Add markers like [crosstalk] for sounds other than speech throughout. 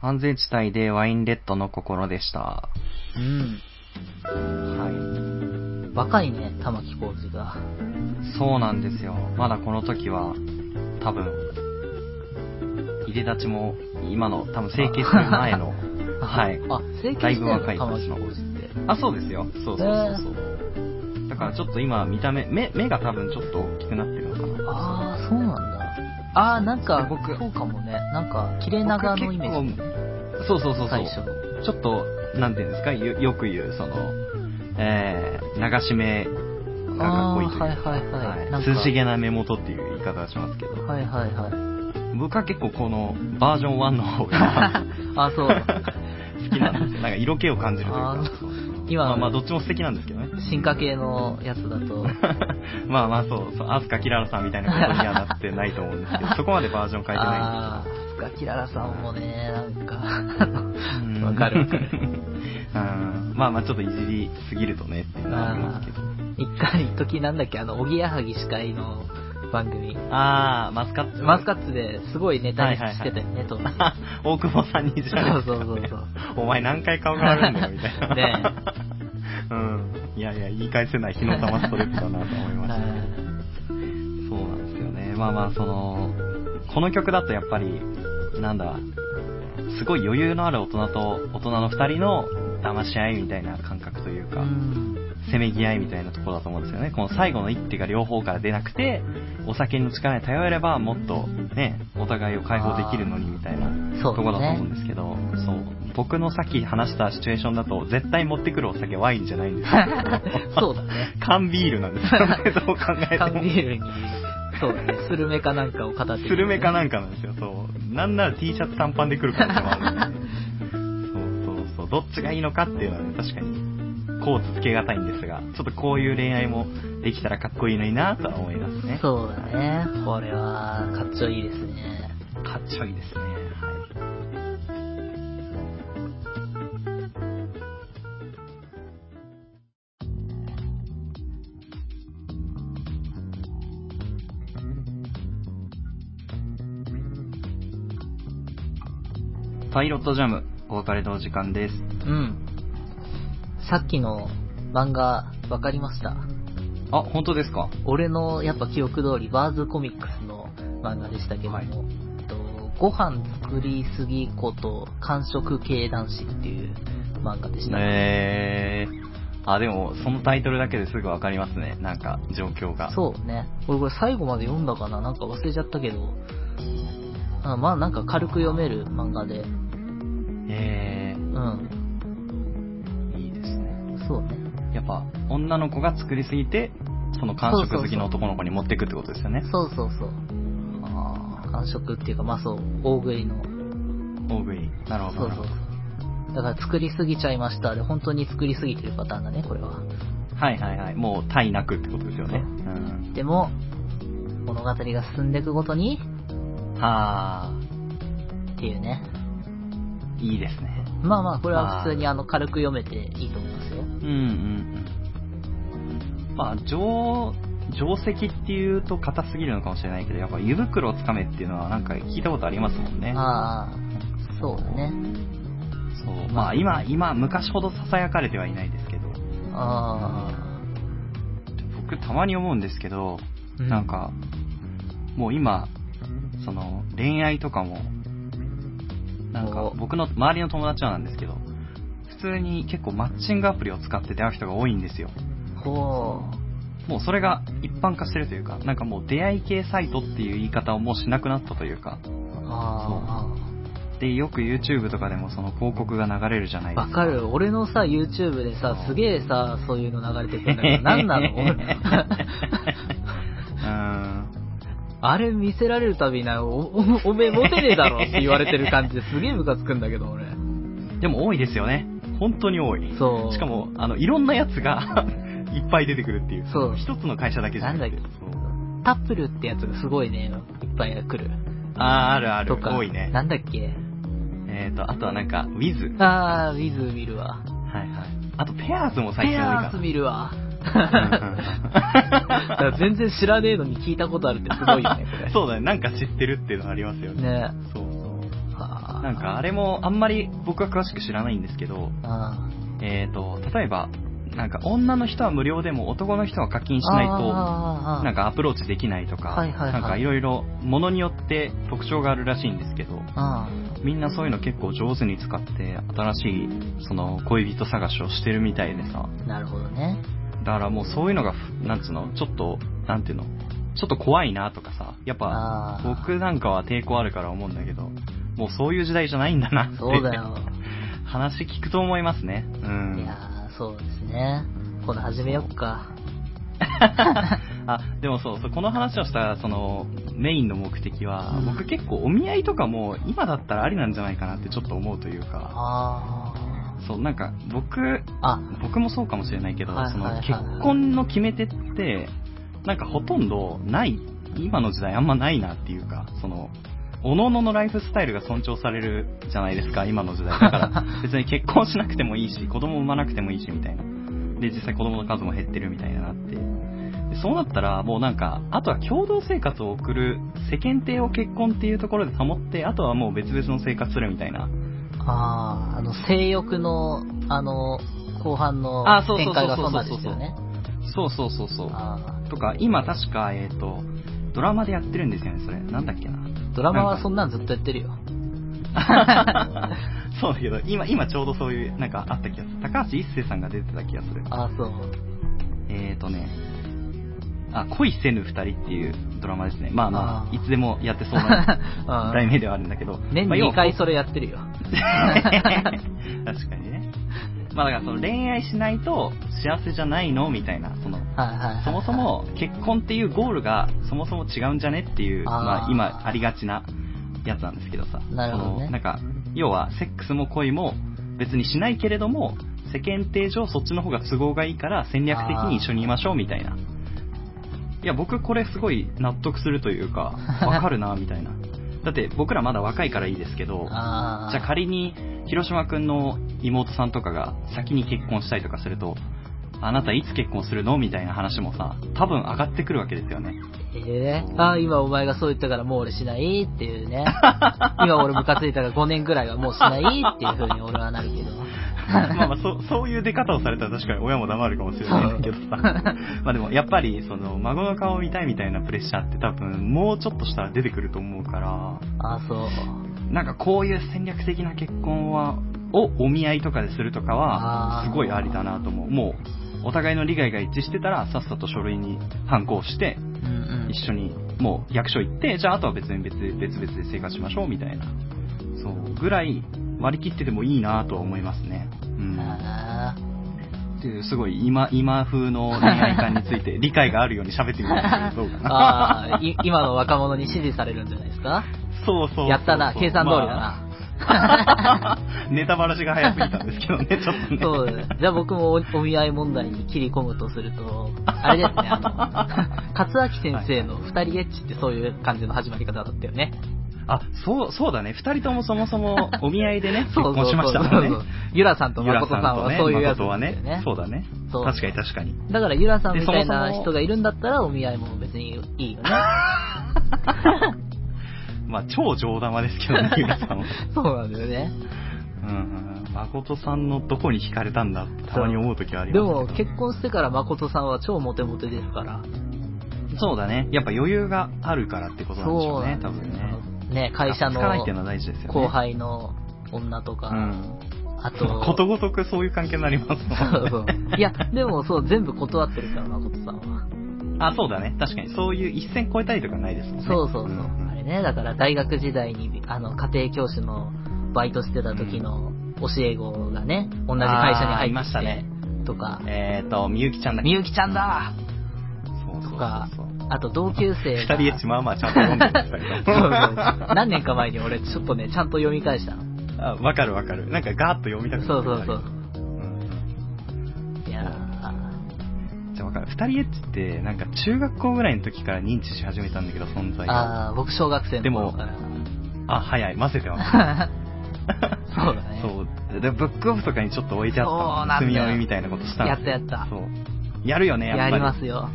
安全地帯でワインレッドの心でした。うん。は若いね、玉木浩二が。い。そうなんですよ。まだこの時は、多分、入れ立ちも、今の、多分整形する前の、[laughs] はい。あ、整形してんのぶ若い玉木浩二って。あ、そうですよ。そうそうそうそう。だからちょっと今見た目、目、目が多分ちょっと大きくなってるのかな。ああ、そう。ああ、なんか、僕そうかもね。なんか、切れ長のイメージ、ね。そうそうそうそう。最初の。ちょっと、なんていうんですか、よよく言う、その、えー、流し目がかっこいいといはいはいはい涼しげな目元っていう言い方をしますけど、はいはいはい。僕は結構このバージョン1の方が [laughs] あ、そう。[laughs] 好きなんですよ。なんか色気を感じるというか今まあまあどっちも素敵なんですけどね。進化系のやつだと。[laughs] まあまあそう、そう、アスカキララさんみたいなことにはなってないと思うんですけど、[laughs] そこまでバージョン変えてないんですああ、ガキララさんもね、なんか、うんわかるわかる。[laughs] うんまあまあちょっといじりすぎるとねっていうのはありますけど。一回、一時なんだっけ、あの、おぎやはぎ司会の番組。あー、マスカッツ。マスカッツですごいネタにしてたよね、当時。大久保さんにじゃそうそうそうそう。お前何回顔があるんだよ、みたいな。ねうん。いやいや、言い返せない火の玉ストレップだなと思いました。[laughs] そうなんですよね。まあまあ、その、この曲だとやっぱり、なんだ、すごい余裕のある大人と大人の二人の騙し合いみたいな感覚というか、うん。せめぎ合いみたいなところだと思うんですよね。この最後の一手が両方から出なくて、お酒の力に頼ればもっとね、お互いを解放できるのにみたいなそうところだと思うんね。ですけど、そう。僕のさっき話したシチュエーションだと、絶対持ってくるお酒ワインじゃないんですよ。[laughs] そうだね。[laughs] 缶ビールなんですよね、[laughs] どう考えて缶も。ビールに、そうだね、スルメかなんかを片手に、スルメかなんかなんですよ、そう。なんなら T シャツ短パンで来る可能性もある。そうそうそう。どっちがいいのかっていうのはね、確かに、こうつけがたいんですが、ちょっとこういう恋愛もできたらかっこいいのになとは思いますね。そうだね。これは、かっちょいいですね。かっちょいいですね。はい。パイロットジャム、お別れのお時間です。うん。さっきの漫画、わかりました？あ、本当ですか？俺のやっぱ記憶通り、バーズコミックスの漫画でしたけども、はいとご飯作りすぎこと完食系男子っていう漫画でした。えー。あ、でも、そのタイトルだけですぐわかりますね。なんか、状況が。そうね。俺これ最後まで読んだかな？なんか忘れちゃったけど、あまあなんか軽く読める漫画で、えうん。そうね。やっぱ、女の子が作りすぎて、その完食好きの男の子に持っていくってことですよね。そうそうそう。あ完食っていうか、まあそう、大食いの。ー大食い。なるほど。そうそうそう。だから作りすぎちゃいましたで、本当に作りすぎてるパターンだね、これは。はいはいはい。もう、体なくってことですよね。うん。でも、物語が進んでいくごとに、はっていうね。ー、いいですね。まあまあ、これは普通にあの、軽く読めていいと思いますよ。うんうんうん。まあ、定、定石っていうと硬すぎるのかもしれないけど、やっぱ湯袋をつかめっていうのはなんか聞いたことありますもんね。ああ、そうだね。そう。まあ今、今、昔ほど囁かれてはいないですけど、あ僕たまに思うんですけど、あ、なん、か、もう今、その、恋愛とかも、なんかお僕の周りの友達はなんですけど、普通に結構マッチングアプリを使って出会う人が多いんですよ。ほもうそれが一般化してるというか、なんかもう出会い系サイトっていう言い方をもうしなくなったというか、う。あで、よく YouTube とかでもその広告が流れるじゃないあ、ですか。わかる。俺のさ、YouTube でさ、すげえさ、そういうの流れてくるんだけど、なんなの？[laughs] あれ見せられるたびにな、お、お、おめえモテねえだろって言われてる感じですげえムカつくんだけど、俺。でも多いですよね。本当に多い。そう。しかも、あの、いろんなやつが [laughs] いっぱい出てくるっていう。そう一つの会社だけじゃなくて。なんだっそうタップルってやつがすごいね、いっぱい来る。あー、あるある。とか。多いね。なんだっけ？えーと、あとはなんか、Wiz。あー、ウィズ見るわ。はいはい。あと、ペアーズも最ペ近多いかアース見るわ。[laughs] 全然知らねえのに聞いたことあるってすごいよね、これ。そうだね。なんか知ってるっていうのありますよね。ねそうそう。なんかあれもあんまり僕は詳しく知らないんですけど、あえっ、と、例えば、なんか女の人は無料でも男の人は課金しないと、なんかアプローチできないとか、はいなんかいろいろ物によって特徴があるらしいんですけど、あみんなそういうの結構上手に使って新しいその恋人探しをしてるみたいでさ、あ、なるほどね。だからもうそういうのが、なんつうの、ちょっと、なんていうの、ちょっと怖いなとかさ、やっぱ僕なんかは抵抗あるから思うんだけど、もうそういう時代じゃないんだなって。そうだよ。[laughs] 話聞くと思いますね。うん。いやー、そうですね。今度始めよっか。[laughs] あ、でもそうそう、この話をした、その、メインの目的は、うん僕結構お見合いとかも今だったらありなんじゃないかなってちょっと思うというか、あそう、なんか僕、ー。あ、僕もそうかもしれないけど、そのはいはいはい結婚の決め手って、なんかほとんどない、今の時代あんまないなっていうか、その、おのののライフスタイルが尊重されるじゃないですか、今の時代。だから、[laughs] 別に結婚しなくてもいいし、子供産まなくてもいいし、みたいな。で、実際子供の数も減ってるみたいななって。でそうなったら、もうなんか、あとは共同生活を送る、世間体を結婚っていうところで保って、あとはもう別々の生活するみたいな。あー、あの、性欲の、あの、後半の展開がそんなんですよね。そうそうそうそう。あとか、今確か、えっ、と、ドラマでやってるんですよね、それ。なんだっけな。ードラマはそんなんずっとやってるよ。[laughs] そうだけど、今、今ちょうどそういう、なんかあった気がする。高橋一生さんが出てた気がする。あー、そう。えーとね、あ、恋せぬ二人っていうドラマですね。まあまあ、あーいつでもやってそうな [laughs] 題名ではあるんだけど。年にまあ要は2回それやってるよ。[laughs] 確かにね。まあだからその恋愛しないと幸せじゃないのみたいな、その。そもそ、も結婚っていうゴールがそもそも違うんじゃねっていう、まあ今ありがちなやつなんですけどさ。なるほどねなんか、要はセックスも恋も別にしないけれども、世間体上そっちの方が都合がいいから戦略的に一緒にいましょうみたいな。いや、僕これすごい納得するというか、[laughs] わかるな、みたいな。だって僕らまだ若いからいいですけど、じゃあ仮に広島くんの妹さんとかが先に結婚したりとかすると、あなたいつ結婚するの？みたいな話もさ、多分上がってくるわけですよね。えー、あー今お前がそう言ったからもう俺しない？っていうね。[laughs] 今俺ムカついたから5年ぐらいはもうしない？っていう風に俺はなるけど。まあまあそ、そういう出方をされたら確かに親も黙るかもしれないけどさ。[laughs] まあでもやっぱりその孫の顔を見たいみたいなプレッシャーって多分もうちょっとしたら出てくると思うから、あー、そう。なんかこういう戦略的な結婚は、をお見合いとかでするとかはすごいありだなと思う。もう、お互いの利害が一致してたら、さっさと書類に反抗して、うんうん。一緒に、もう役所行って、じゃああとは別に別で別々で生活しましょうみたいな。そう、ぐらい割り切っててもいいなとは思いますね。っていう、すごい今、今風の恋愛観について理解があるように喋ってみるんですけど、どうーかな。あー、い今の若者に支持されるんじゃないですか？そうそうやったな、計算通りだな。ま [laughs] あネタバラシが早すぎたんですけどね、[laughs] ちょっとね。そう。じゃあ僕もおお見合い問題に切り込むとすると、あれですね、あの、[laughs] 勝明先生の二人エッチってそういう感じの始まり方だったよね。あ、そう、そうだね。二人ともそもそも [laughs] お見合いでね、結婚しましたもんねそうそうそう。ゆらさんとゆら誠さんさんとね、はそういうやつ誠はですよね。そうだね。そう確かに確かに。だからゆらさんみたいでそもそもな人がいるんだったらお見合いも別にいいよね。[laughs] [laughs] まあ、超上玉ですけどね、ゆらさんは。そうなんだよね。うんうん。誠さんのどこに惹かれたんだってたまに思う時はありでますけど。も結婚してから誠さんは超モテモテですから。そうだね。やっぱ余裕があるからってことなんでしょうね、多分ね。ね、会社の。後輩の女とか、うん。あと、ことごとくそういう関係になりますもんね。そうそう。いや、でもそう、全部断ってるから、誠さんは。あ、そうだね。確かに。そういう一線越えたりとかないですもんね。そうそうそう。んあれね、だから大学時代に、あの、家庭教師のバイトしてた時の教え子がね、同じ会社に入ってきて、ましたねとか、えーと、みゆきちゃんだみゆきちゃんだそうそうそうとか。あと同級生が。二人エッチまあまあちゃんと読んでましたけど。何年か前に俺ちょっとね、ちゃんと読み返したの。あわかるわかる。なんかガーッと読みたくなるそうそうそう。うんいやじゃあわかる。二人エッチって、なんか中学校ぐらいの時から認知し始めたんだけど、存在。あー、僕小学生の頃から。あ、早い。混ぜてます。そうだね。そう。で、ブックオフとかにちょっと置いてあった積み読みみたいなことしたのやったやった。そう。やるよね、やっぱり。やりますよ。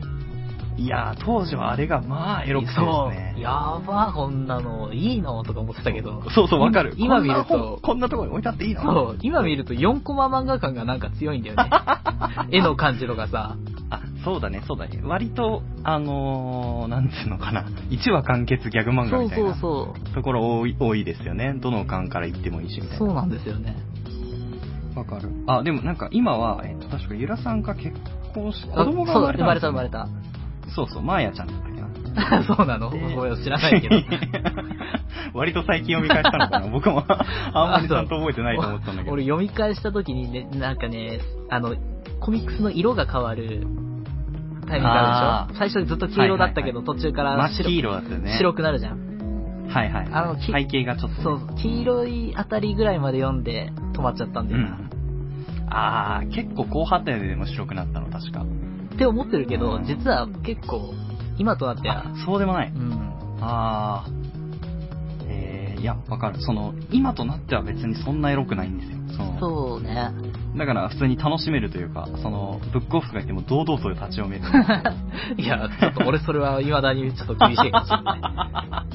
いやー、当時はあれがまあエロくてですねそう。。やば、こんなの、いいのとか思ってたけど。そうそう、わかる。今見ると、こんなところに置いてあっていいの？そう、今見ると4コマ漫画感がなんか強いんだよね。[laughs] 絵の感じとかさ。あ、そうだね、そうだね。割と、あのー、なんつうのかな。1話完結ギャグ漫画みたいなそう。ところ多い多いですよね。どの巻から行ってもいいしみたいな。そうなんですよね。わかる。あ、でもなんか今は、えっと、確かゆらさんが結婚し、子あ供が生まれたん生まれた生まれた。そうそう、まーやちゃんだったっけな。[laughs] そうなの？でごめん知らないけど。[laughs] 割と最近読み返したのかな [laughs] 僕もあんまりちゃんと覚えてないと思ったんだけど。俺読み返した時にね、なんかね、あの、コミックスの色が変わるタイミングあるでしょ？最初ずっと黄色だったけど、はいはい途中から白真っ黄色だったよね。白くなるじゃん。はいはい。あのき背景がちょっと、ね。そう、黄色いあたりぐらいまで読んで止まっちゃったんだよな。うん。あー、結構後半ででも白くなったの、確か。って思ってるけど、実は結構、今となってはあ、、そうでもない。うん。あー。えー、いや、わかる。その、今となっては別にそんなエロくないんですよ。そうね。だから普通に楽しめるというか、その、ブックオフとか行っても堂々と立ち読める。[laughs] いや、ちょっと俺それは未だにちょっと厳しいかもしれな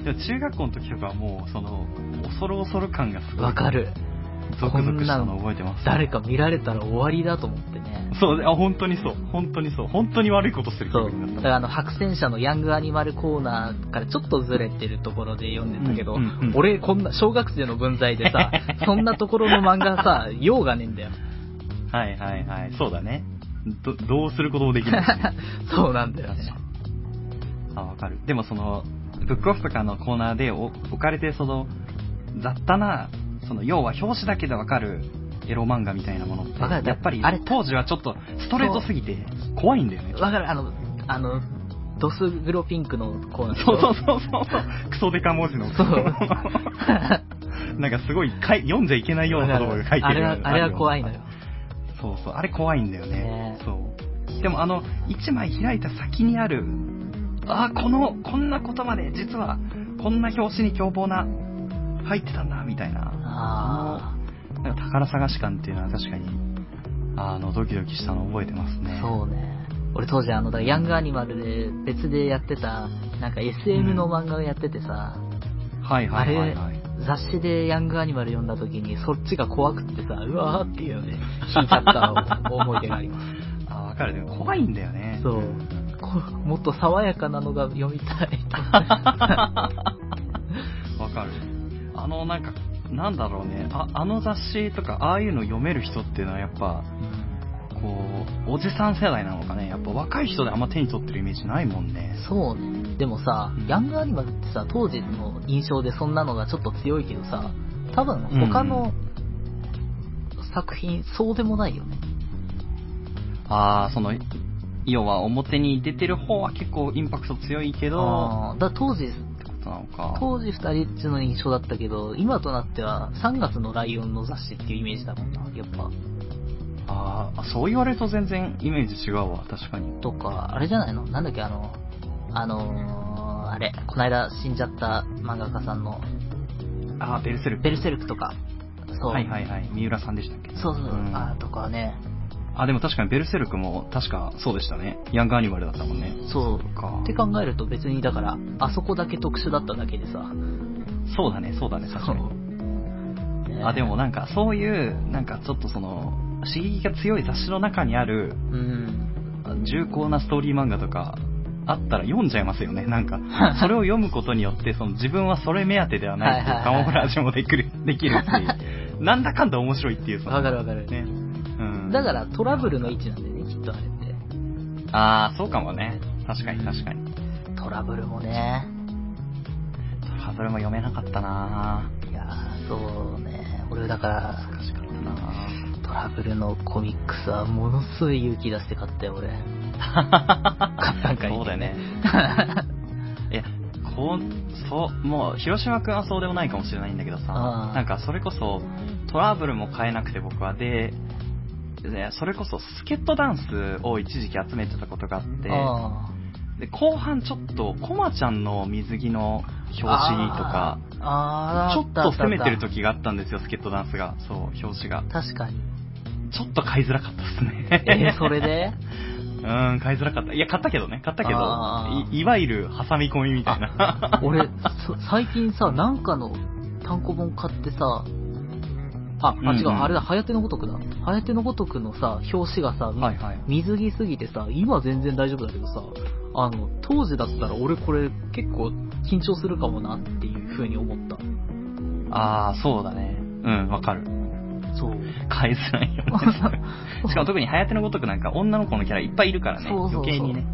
い。[laughs] でも中学校の時とかはもう、その、恐る恐る感がすごい。わかる。ゾクゾクしたの覚えてます。誰か見られたら終わりだと思っ。そう、あ、本当にそう。本当にそう。本当に悪いことする気そう。だからあの、白戦車のヤングアニマルコーナーからちょっとずれてるところで読んでたけど、うんうんうん俺こんな、小学生の文在でさ、[laughs] そんなところの漫画さ、用がねえんだよ。はいはいはい。そうだね。ど、どうすることもできない。[laughs] そうなんだよね。あ、わかる。でもその、ブックオフとかのコーナーでお置かれてその、雑多な、その、要は表紙だけでわかるエロ漫画みたいなものって、やっぱりあれ当時はちょっとストレートすぎて怖いんだよね。わかるあの、あの、ドスグロピンクのコーナーそうそうそうそう。クソデカ文字の。そうなんかすごいかい読んじゃいけないような言葉が書いてるあれは、あれは怖いのよ。。そうそう。あれ怖いんだよね。ねそう。でもあの、一枚開いた先にある、あーこの、こんなことまで、実は、こんな表紙に凶暴な、入ってたんだ、みたいな。なんか宝探し感っていうのは確かに、あの、ドキドキしたの覚えてますあ、ね。そうね。俺当時あの、だヤングアニマルで別でやってた、なんか SM の漫画をやっててさ、はいはいはいはい。雑誌でヤングアニマル読んだ時にそっちが怖くってさ、うわーっていうので、引いちゃった [laughs] 思い出があります。あーわかる。でも怖いんだよね。そう。こもっと爽やかなのが読みたい。[laughs] わかる。あの、なんか、なんだろうね。あ、あの雑誌とか、ああいうの読める人っていうのはやっぱ、こう、おじさん世代なのかね。やっぱ若い人であんま手に取ってるイメージないもんね。そうね。でもさ、ヤングアニマルってさ、当時の印象でそんなのがちょっと強いけどさ、多分他の作品、そうでもないよね。ああ、その、要は表に出てる方は結構インパクト強いけど、だ当時、ことなのか。当時二人っちの印象だったけど、今となっては3月のライオンの雑誌っていうイメージだもんな、やっぱ。あーあ、そう言われると全然イメージ違うわ、確かに。とか、あれじゃないの？なんだっけ、あの、あのー、あれ、この間死んじゃった漫画家さんの、ああ、ベルセルク。ベルセルクとか、そう。はいはいはい。三浦さんでしたっけ？そうそう、んあとかね、あ、でも確かにベルセルクも確かそうでしたね。ヤングアニマルだったもんね。そう。かって考えると別にだから、あそこだけ特殊だっただけでさ。そうだね、そうだね、確かに。ねあ、でもなんかそういう、なんかちょっとその、刺激が強い雑誌の中にあるうん。重厚なストーリー漫画とか、あったら読んじゃいますよね。なんか、[laughs] それを読むことによって、その自分はそれ目当てではないっていうカモフラージュもできる、できるし、なんだかんだ面白いっていう、そのわかるわかる。ね。うん。だからトラブルの位置なんだよね、きっとあれって。ああ、そうかもね。確かに確かに。トラブルもね。トラブルも読めなかったないやー、そうね。俺だから、難しかったなトラブルのコミックスはものすごい勇気出して買ったよ、俺。[laughs] 買ったんかいそうだよね。[laughs] いや、こう、そう、もう、広島くんはそうでもないかもしれないんだけどさなんかそれこそ、トラブルも買えなくて僕は、で、ね、それこそスケットダンスを一時期集めてたことがあって、あで後半ちょっと、コマちゃんの水着の表紙とか、ーあー、ちょっと攻めてると時があったんですよ、スケットダンスが。そう、表紙が。確かに。ちょっと買いづらかったですね。えー、それで？[laughs] うん、買いづらかった。いや、買ったけどね、買ったけどいいわゆる挟み込みみたいな。俺、そ最近さ、なんかの単行本買ってさ、あ、あ、違う、うんうんあれだ、はやてのごとくだ。はやてのごとくのさ、表紙がさ、はいはい。水着すぎてさ、今全然大丈夫だけどさ、あの、当時だったら俺これ結構緊張するかもなっていう風に思った。あー、そうだね。うん、わかる。そう。買いづらいよね。[laughs] しかも特に、はやてのごとくなんか女の子のキャラいっぱいいるからね、そうそうそう余計にね、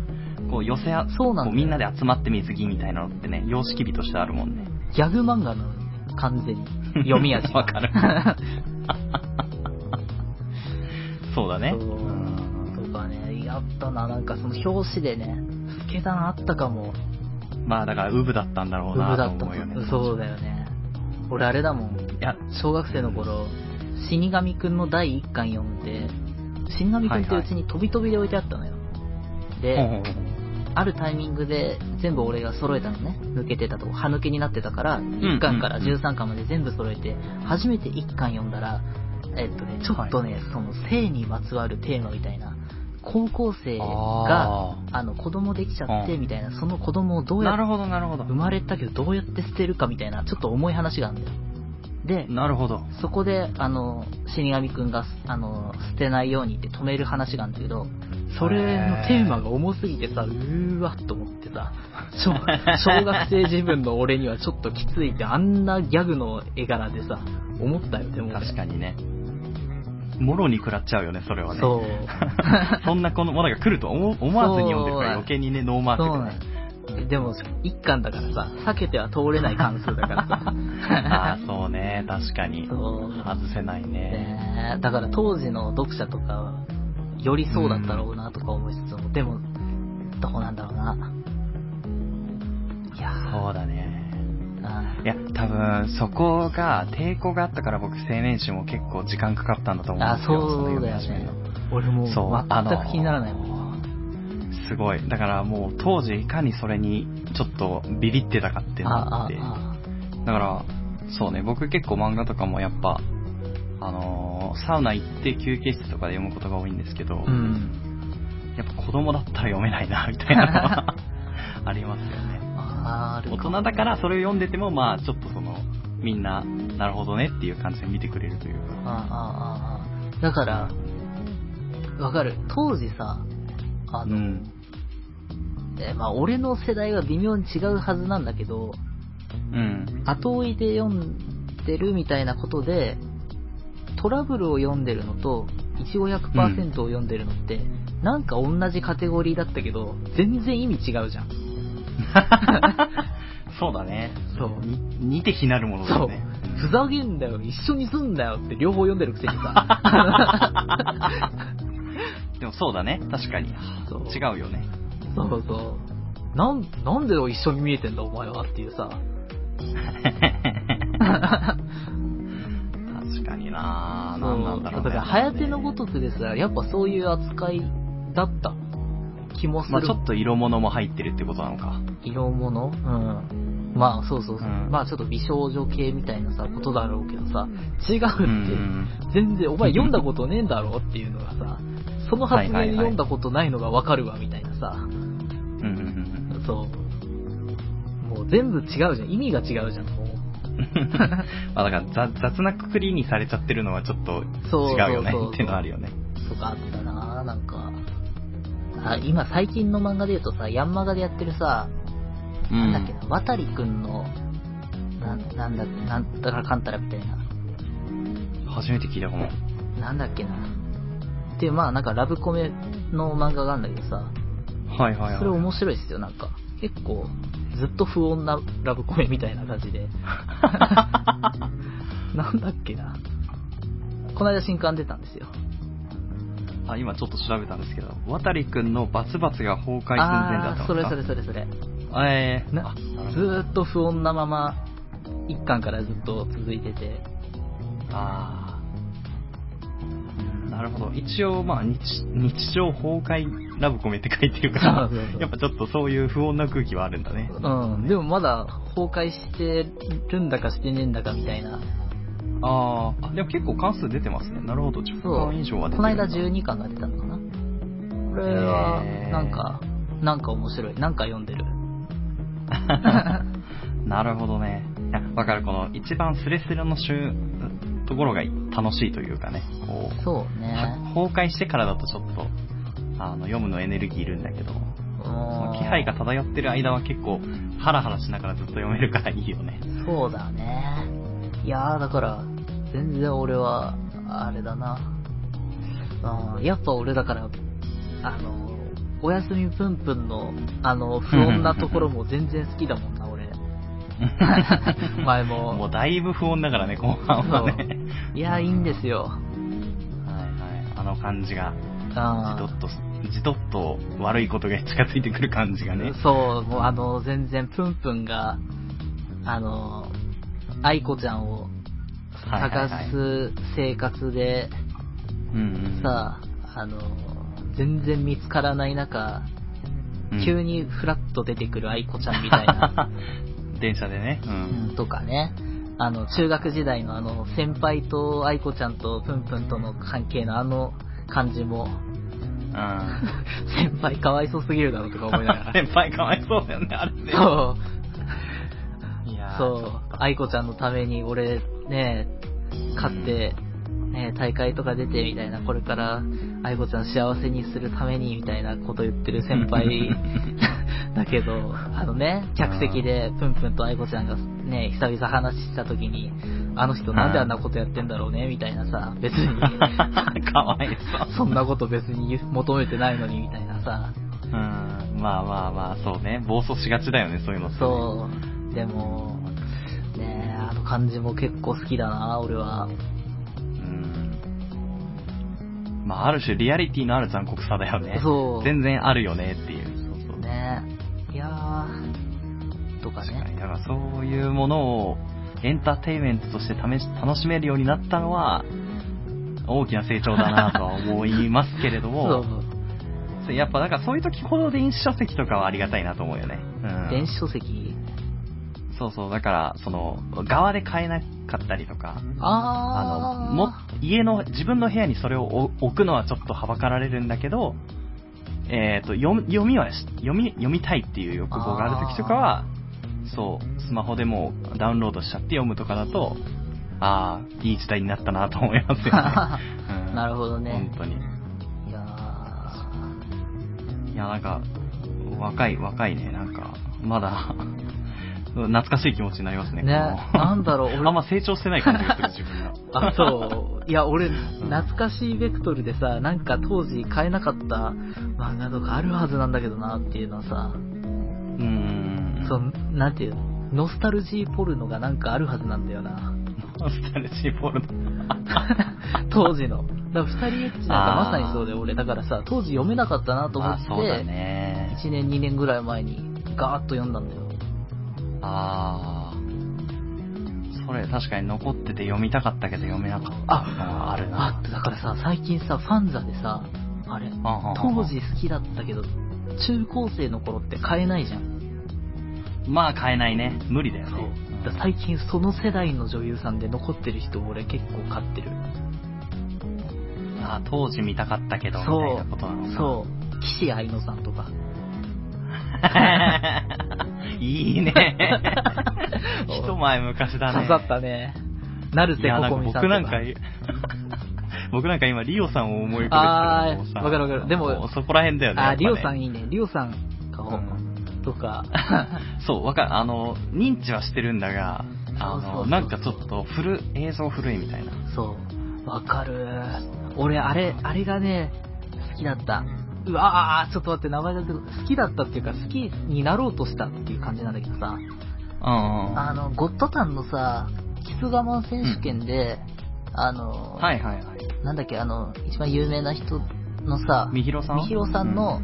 こう寄せあ、そうなんみんなで集まって水着みたいなのってね、様式美としてあるもんね。ギャグ漫画なのにね、完全に。読み味がわかる。[laughs] そうだね。とかね、やったな、なんかその表紙でね、スケダンあったかも。まあだから、ウブだったんだろうなと思うよね。そうだよね。俺あれだもん。いや、小学生の頃、死神くんの第1巻読んで、死神くんってうちに飛び飛びで置いてあったのよ。で、ほうほうほうあるタイミングで全部俺が揃えたのね。抜けてたとこ、歯抜けになってたから、1巻から13巻まで全部揃えて、初めて1巻読んだら、えっとね、ちょっとね、その性にまつわるテーマみたいな、高校生が、ああの、子供できちゃってみたいな、その子供をどうやって、なるほど、なるほど。生まれたけどどうやって捨てるかみたいな、ちょっと重い話があるんだよ。で、なるほど。そこで、あの、死神くんが、あの、捨てないようにって止める話があるんだけど、それのテーマが重すぎてさ、うーわっと思ってさ、小 [laughs] 小学生自分の俺にはちょっときついって、あんなギャグの絵柄でさ、思ったよ、でも俺。確かにね。もろに食らっちゃうよね、それはね。そう。[laughs] そんなこのものが来ると思思わずに読んでるから余計にね、ノーマークでね。のでも、一巻だからさ、避けては通れない関数だからさ。[laughs] ああ、そうね、確かに。そう。外せないね。だから当時の読者とかは、よりそうだったろうなとか思いつつも、でも、どうなんだろうな。いやーそうだね。あいや、多分、そこが、抵抗があったから僕、青年誌も結構時間かかったんだと思うんあ、ですよ。そうだよね。俺も全く気にならないもん。すごい。だからもう、当時いかにそれに、ちょっとビビってたかっていうのがああって。あだから、そうね、僕結構漫画とかもやっぱ、あのーサウナ行って休憩室とかで読むことが多いんですけど、あうん。やっぱ子供だったら読めないな、[laughs] みたいなのは [laughs] ありますよね。ある大人だからそれを読んでても、まあちょっとその、みんな、なるほどねっていう感じで見てくれるというか。あああああだから、わかる。当時さ、あの、うん。えまあ俺の世代は微妙に違うはずなんだけど、うん。後追いで読んでるみたいなことで、トラブルを読んでるのと、いちご100%を読んでるのって、なんか同じカテゴリーだったけど、全然意味違うじゃん。[laughs] そうだね。そうに似て非なるものだそうよね。。ふざけんだよ、一緒にすんだよって両方読んでるくせにさ。[laughs] でもそうだね。確かに。違うよね。そうそう。なん、なんで一緒に見えてんだお前はっていうさ。確かにな何なんだろうね。だから、はやてのごとくですら、やっぱそういう扱いだった気もする。まあちょっと色物も入ってるってことなのか。色物？うん。まあ、そうそうそう。うんまあ、ちょっと美少女系みたいなさ、ことだろうけどさ、違うって、うん全然、お前読んだことねえんだろっていうのがさ、その発言読んだことないのがわかるわ、みたいなさ、うんうんうんそう。もう全部違うじゃん。意味が違うじゃん、もう。まあだから雑雑なくくりにされちゃってるのはちょっとそう違うよねそうそうそうっていうのはあるよね。とかあったななんか。あ、今最近の漫画で言うとさ、ヤンマガでやってるさ、なんだっけな、渡りくんの、なんなんだっけ、なんだからかんたらみたいな。初めて聞いたかも。なんだっけな。っていう、まあなんかラブコメの漫画があるんだけどさ、はいはいはい。それ面白いっすよ、なんか。結構、ずっと不穏なラブコメみたいな感じで。[laughs] なんだっけな。この間新刊出たんですよ。あ、今ちょっと調べたんですけど、渡りくんのバツバツが崩壊寸前だったあー、それのかそれそれそれ。えー、なずっと不穏なまま、一巻からずっと続いてて。あーなるほど。一応、まあ日、日常崩壊ラブコメって書いてるから [laughs] やっぱちょっとそういう不穏な空気はあるんだね。うん。でもまだ崩壊してるんだかしてねえんだかみたいな。あーあ、でも結構関数出てますね。なるほど。10そう。巻以上は出てこの間るんだ12巻が出たのかな。れはなんか、なんか面白い。なんか読んでる。[laughs] なるほどね。わかる。この一番スレスレのしゅところが楽しいというかね、こう、そうね。崩壊してからだとちょっと、あの、読むのエネルギーいるんだけど、その気配が漂ってる間は結構、ハラハラしながらずっと読めるからいいよね。そうだね。いやー、だから、全然俺は、あれだな。うんやっぱ俺だから、あの、おやすみぷんぷんの、あの、不穏なところも全然好きだもんな、俺。[laughs] 前も。もうだいぶ不穏だからね、後半はね。いやー、いいんですよ。はいはい。あの感じが、じあとっと、じとっと悪いことが近づいてくる感じがね。そう、もうあの、全然ぷんぷんが、あの、愛子ちゃんを探す生活で、さあ、あの、全然見つからない中、うん急にフラッと出てくる愛子ちゃんみたいな、[laughs] 電車でね。うん。うんとかね、あの、中学時代のあの、先輩と愛子ちゃんとプンプンとの関係のあの感じも、うん。先輩かわいそうすぎるだろうとか思いながら。[laughs] 先輩かわいそうだよね、あれね。そう。いやーそう、愛子ちゃんのために俺、ね、勝って、ね、大会とか出てみたいな、これから愛子ちゃん幸せにするためにみたいなこと言ってる先輩 [laughs] だけど、あのね、客席でプンプンと愛子ちゃんがね、久々話した時に、あの人なんであんなことやってんだろうね、みたいなさ、別に、[laughs] かわいそう。そんなこと別に求めてないのにみたいなさ、うん。まあまあまあ、そうね。暴走しがちだよね、そういうのって。そう、でも、ねあの感じも結構好きだな、俺は。うん。まあ、ある種リアリティのある残酷さだよね。そう全然あるよねっていう。そうそう。ねいやー、とか確か。だからそういうものをエンターテインメントとして試し楽しめるようになったのは、大きな成長だなとは思いますけれどそも、[laughs] う。そうやっぱだからそういう時ほど電子書籍とかはありがたいなと思うよね。うん。電子書籍？そうそう、だから、その、側で買えなかったりとか、あ。の、も、家の、自分の部屋にそれを置置くのはちょっとはばかられるんだけど、えっ、と、読み、読みはし、読み、読みたいっていう欲望がある時とかは、そう、スマホでもうダウンロードしちゃって読むとかだと、ああ、いい時代になったなと思いますよね。[laughs] うんなるほどね本当に。いやいや、なんか、若い、若いね、なんか、まだ、懐かしい気持ちになりますね。ねなんだろう俺 [laughs] あんま成長してない感じがする、自分が。ー。あ、そう。いや、俺、懐かしいベクトルでさ、なんか当時買えなかった漫画とかあるはずなんだけどなっていうのはさ、うーん。そう、なんていうの、ノスタルジーポルノがなんかあるはずなんだよな。ノスタルジーポルノ。[laughs] 当時の。だから二人エッチなんかまさにそうで俺、だからさ、当時読めなかったなと思って、あそうだね。1年2年ぐらい前にガーッと読んだんだよ。あー。それ確かに残ってて読みたかったけど読めなかった。ああるな。あだからさ、最近さ、ファンザでさ、あれ、当時好きだったけど、中高生の頃って買えないじゃん。まあ買えないね。無理だよそうね。。だ最近その世代の女優さんで残ってる人俺結構買ってる。あー当時見たかったけど、みたいなことなのか。そう。岸愛乃さんとか。[laughs] いいね。[laughs] 一前昔だね。刺さったね。成瀬ここみさん。僕なんか、僕なんか [laughs] 今、リオさんを思い浮かべてたらもうさわかるわかるでもうそこら辺だよね。あ、リオさんいいね。リオさん買おう。うんとか。[laughs] そう、わかる。あの、認知はしてるんだが、あの、なんかちょっと古、映像古いみたいな。そう。わかる。俺、あれ、あれがね、好きだった。うわー、ちょっと待って、名前だけど、好きだったっていうか、好きになろうとしたっていう感じなんだけどさ、うんうん。あの、ゴッドタンのさ、キス我慢選手権で、あの、はいはいはい。なんだっけ、あの、一番有名な人のさ、みひろさん？みひろさんの、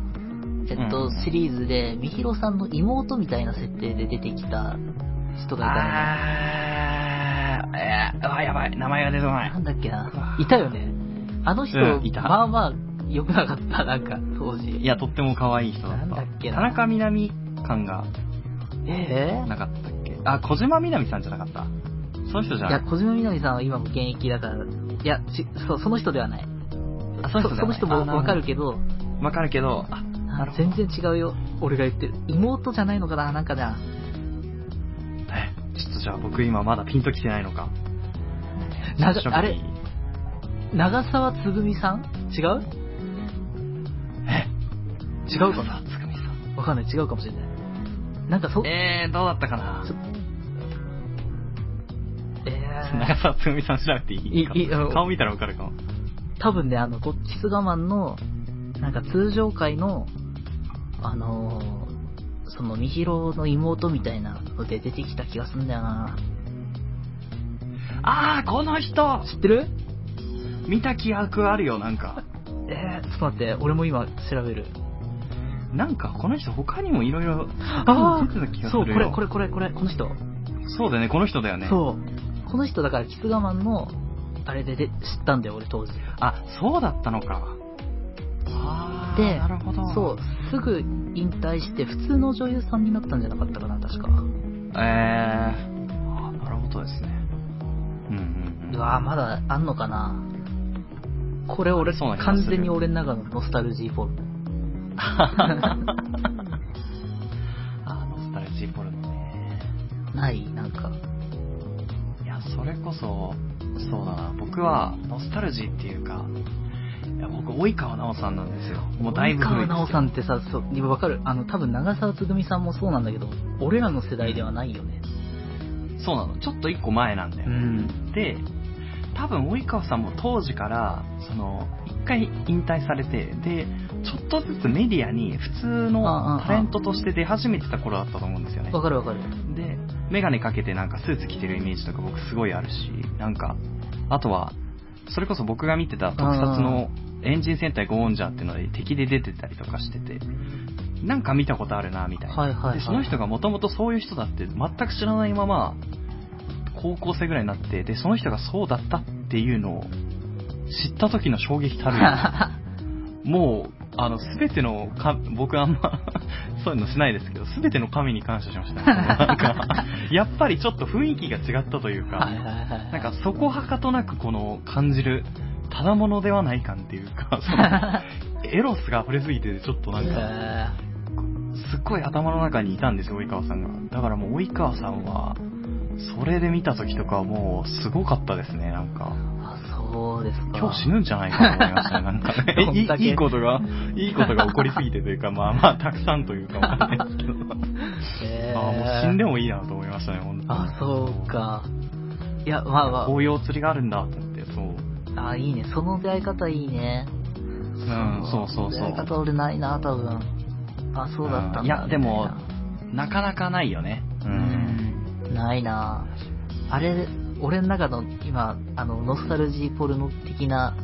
えっと、うんシリーズで、みひろさんの妹みたいな設定で出てきた人がいたのね。あー、えー、あ、やばい。名前が出てこな。ないんだっけな。いたよね。あの人、うんいたまあまあ、良くなかった、なんか、当時。いや、とっても可愛い人だった。なんだっけな田中みな実感がえなかったっけ？あ、小島みなみさんじゃなかったその人じー、いや、ゃない小島みなみさんは今も現役だから、いや、ちそう、その人ではない。あ、その人その人もわかるけど、わかるけど、あ、なるほど。全然違うよ。俺が言ってる。妹じゃないのかななんかな。え、ちょっとじゃあ僕今まだピンときてないのか。なあれ？長澤つぐみさん？違う？え違うかな？さつぐみさん。わかんない。違うかもしれない。なんかそ、えー、どうだったかな？ちょえー、長澤つぐみさん調べていい？かいい顔見たらわかるかも。多分ね、あの、こキス我慢の、なんか通常回の、あのーその、みひろの妹みたいなので出てきた気がするんだよな。あー、この人知ってる？見た記憶あるよ、なんか。[laughs] えー、ちょっと待って、俺も今調べる。なんか、この人他にもいろいろああそう。これ、これ、これ、これ、この人。そうだよね、この人だよね。そう。この人だから、キス我慢の、あれでで知ったんだよ、俺当時。あ、そうだったのか。あー、でなるほど。そう、すぐ引退して、普通の女優さんになったんじゃなかったかな、確か。えー、あなるほどですね。うんうんうん。うわぁ、まだあんのかなこれ俺、完全に俺の中のノスタルジーフォルム。[laughs] あ、ノスタルジーポルノね。ないなんか。いや、それこそ、そうだな、僕は、ノスタルジーっていうか、いや、僕、及川奈緒さんなんですよ。もうだいぶ古い及川奈緒さんってさ、そう、今わかる？あの、多分長澤つぐみさんもそうなんだけど、俺らの世代ではないよね。そうなの。ちょっと一個前なんだよ。ん。で、多分、及川さんも当時から、その、一回引退されて、で、ちょっとずつメディアに普通のタレントとして出始めてた頃だったと思うんですよね。わかるわかる。で、メガネかけてなんかスーツ着てるイメージとか僕すごいあるし、なんか、あとは、それこそ僕が見てた特撮のエンジン戦隊ゴーンジャーっていうので敵で出てたりとかしてて、なんか見たことあるな、みたいな。はいはいはいで、その人がもともとそういう人だって全く知らないまま、高校生ぐらいになって、で、その人がそうだったっていうのを知った時の衝撃たるや。[laughs] もう、あの、すべてのか、僕あんま、[laughs] そういうのしないですけど、すべての神に感謝しましたね。[laughs] なんか、やっぱりちょっと雰囲気が違ったというか、はいはいはい。なんかそこはかとなくこの感じる、ただものではない感っていうか、[laughs] その、エロスが溢れすぎて、ちょっとなんか、えすっごい頭の中にいたんですよ、及川さんが。だからもう及川さんは、それで見た時とかはもう、すごかったですね、なんか。そうですか。今日死ぬんじゃないかと思いましたね、なんかね。[laughs] いいいいことが、いいことが起こりすぎてというか、まあまあ、たくさんというかわかんないですけど。えーああ、もう死んでもいいなと思いましたね、本当に。あ、そうか。いや、まあまこういうお釣りがあるんだと思って、そう。あ、あ、いいね。その出会い方いいね。うん、そうそうそう。出会い方俺ないな、多分。あ、そうだったんだ。うんいやでもななかなかないよね。う。うんん。ないなあれ、俺の中の今、あの、ノスタルジーポルノ的な、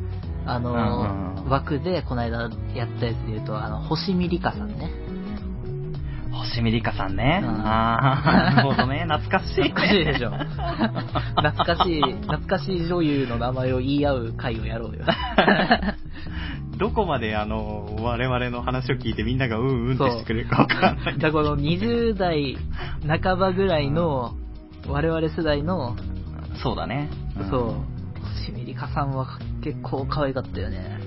あの、枠で、この間やったやつで言うと、あの、星見里香さんね。星見里香さんね。うんああ、なるほどね。[laughs] 懐かしい、ね。懐かしいでしょ。懐かしい、懐かしい女優の名前を言い合う会をやろうよ。[laughs] どこまであの、我々の話を聞いてみんながうんうんってしてくれるかわかんない。じゃあこの20代半ばぐらいの、我々世代の、そうだね。んそう、星見里香さんは結構可愛かったよね。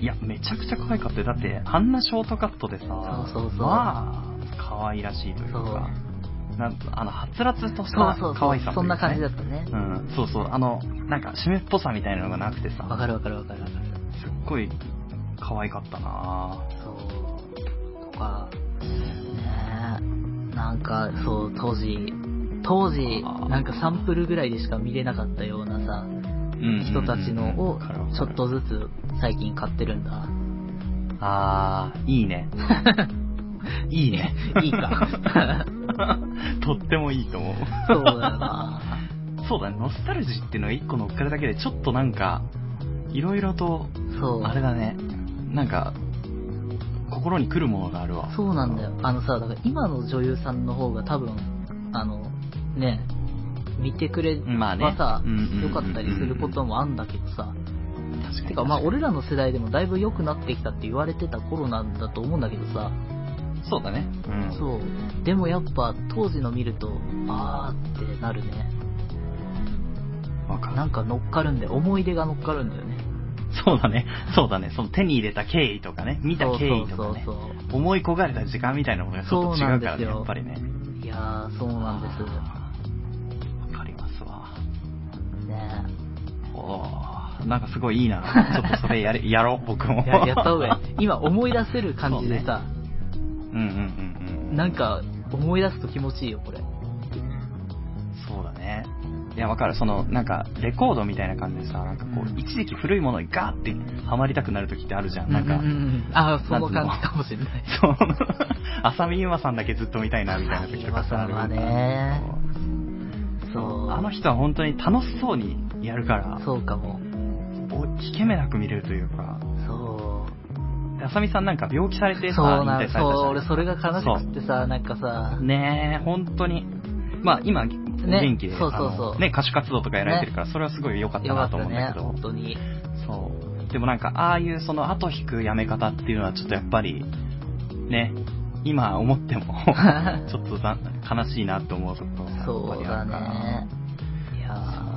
いや、めちゃくちゃ可愛かったよ。だって、あんなショートカットでさ、そうそうそうまあ、可愛らしいというか、なんと、あの、はつらつとした可愛さね。そんな感じだったね。うん、そうそう、あの、なんか、湿っぽさみたいなのがなくてさ、わかるわかるわかるわかる。すっごい可愛かったなそう。とか、ねえ、なんか、そう、当時、当時なんかサンプルぐらいでしか見れなかったようなさ、うん人たちのをちょっとずつ最近買ってるんだ。あー、いいね。[laughs] いいね。いいか。[laughs] とってもいいと思う。そうだよな。[laughs] そうだね、ノスタルジーっていうのが一個乗っかるだけで、ちょっとなんか、いろいろと、そう。あれだね、なんか、心に来るものがあるわ。そうなんだよ。あのさ、だから今の女優さんの方が多分、あの、ね、見てくれまあねばさ、良かったりすることもあんだけどさ、確かに。てかまあ俺らの世代でもだいぶ良くなってきたって言われてた頃なんだと思うんだけどさ、そうだね。うん。そう。でもやっぱ当時の見ると、あーってなるね。わかる。なんか乗っかるんだよ。思い出が乗っかるんだよね。そうだね。そうだね。その手に入れた経緯とかね、見た経緯とかねそう、そうそう思い焦がれた時間みたいなものがちょっと違うからね、やっぱりね。いやー、そうなんです。おーなんかすごいいいな。ちょっとそれやれ、やろう、[laughs] 僕も。ややった方がいい。今思い出せる感じでさ、うんうんうんうん。なんか思い出すと気持ちいいよ、これ。そうだね。いや、わかる。その、なんか、レコードみたいな感じでさ、なんかこう、一時期古いものにガーってハマりたくなる時ってあるじゃん。なんか、うううんあー、その感じかもしれない。[laughs] そう、浅見ゆまさんだけずっと見たいな、みたいな時とかさ、浅見ゆまさんはねそう。あの人は本当に楽しそうにやるから、そうかも。お引け目なく見れるというか、そう。で浅見さんなんか病気されてさ、そう引退されたじゃんなんそう、俺それが悲しくってさ、なんかさ、ねえ、本当に。まあ今、元気で、そうそうそうあのね、歌手活動とかやられてるから、それはすごい良かったよかなと思うんだけ、ど、本当に。そう。でもなんか、ああいうその後引くやめ方っていうのはちょっとやっぱり、ね、今思っても、[laughs] ちょっとざ悲しいなって思うところがやっぱそうだりあるから。ね。いやー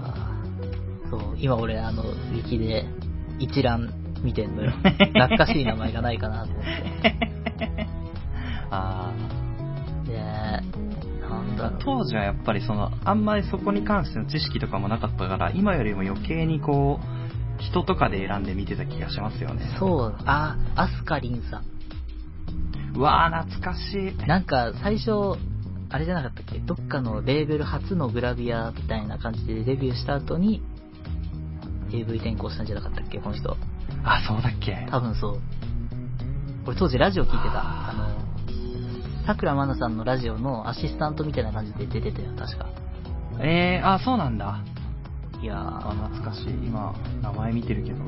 そう、今俺あの、ウィキで一覧見てんのよ。[laughs] 懐かしい名前がないかなと思って。あねなんだあろう。当時はやっぱりその、あんまりそこに関しての知識とかもなかったから、今よりも余計にこう、人とかで選んで見てた気がしますよね。そう、あ、アスカリンさん。うわー、懐かしい。なんか最初、あれじゃなかったっけ？どっかのレーベル初のグラビアみたいな感じでデビューした後に AV 転向したんじゃなかったっけこの人。あ、そうだっけ多分そう。俺当時ラジオ聞いてた。あの、桜まなさんのラジオのアシスタントみたいな感じで出てたよ、確か。えー、あ、そうなんだ。いや懐かしい。今、名前見てるけど、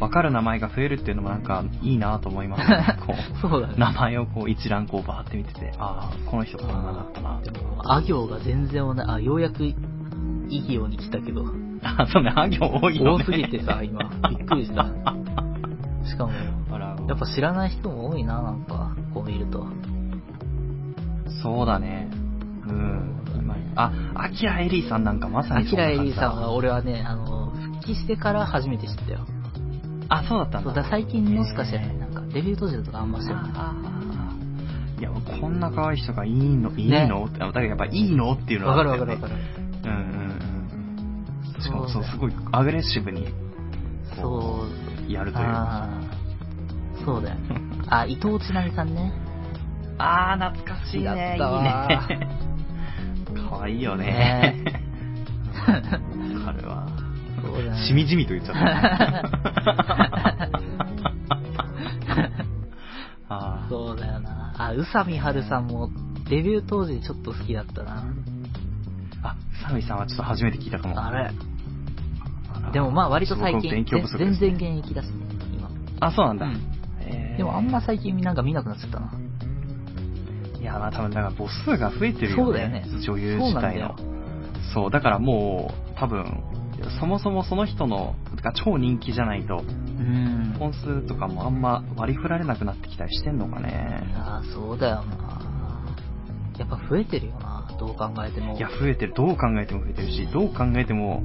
わかる名前が増えるっていうのもなんかいいなと思いますね。[laughs] こう、そうだね。名前をこう一覧こうバーって見てて、ああ、この人こんなだったな。でも、あ行が全然同じ、あ、ようやくいい行に来たけど、[laughs] あ、そうね、あ行多いよね。多すぎてさ、今、びっくりした。[laughs] しかも、あらやっぱ知らない人も多いな、なんか、こう見ると。そうだね。うん。今あ、アキラエリーさんなんかまさアにそんなキラエリーさんは俺はね、あの、復帰してから初めて知ったよ。あ、そうだったんだ。そうだ、最近のしか知らない。なんか、デビュー当時だとかあんま知らない。いや、こんな可愛い人がいいの、いいの？って、だからやっぱいいの？っていうのわかはあったよねるわかるわかる。うんうんうんうん。しかも、そう、すごいアグレッシブに、こそう。う、やるというか。そうだよ。あ、伊藤千奈美さんね。[laughs] あー、懐かしいね。いいったわね。[laughs] 可愛いよね。ねわかるわ。そうだね。しみじみと言っちゃった。[laughs] そうだよな。あ、宇佐美春さんも、デビュー当時ちょっと好きだったな。あ、サミさんはちょっと初めて聞いたかも。あれでもまあ割と最近、すごく勉強不足です全然現役だしね、今。あ、そうなんだ。うんえーでもあんま最近なんか見なくなっちゃったな。いや、まあ多分、だから母数が増えてるよね。そうだよね女優自体の。そうだからもう、多分、そもそもその人の、が超人気じゃないと、うん。本数とかもあんま割り振られなくなってきたりしてんのかいね。やーそうだよな。やっぱ増えてるよな、どう考えても。いや、増えてる。どう考えても増えてるし、どう考えても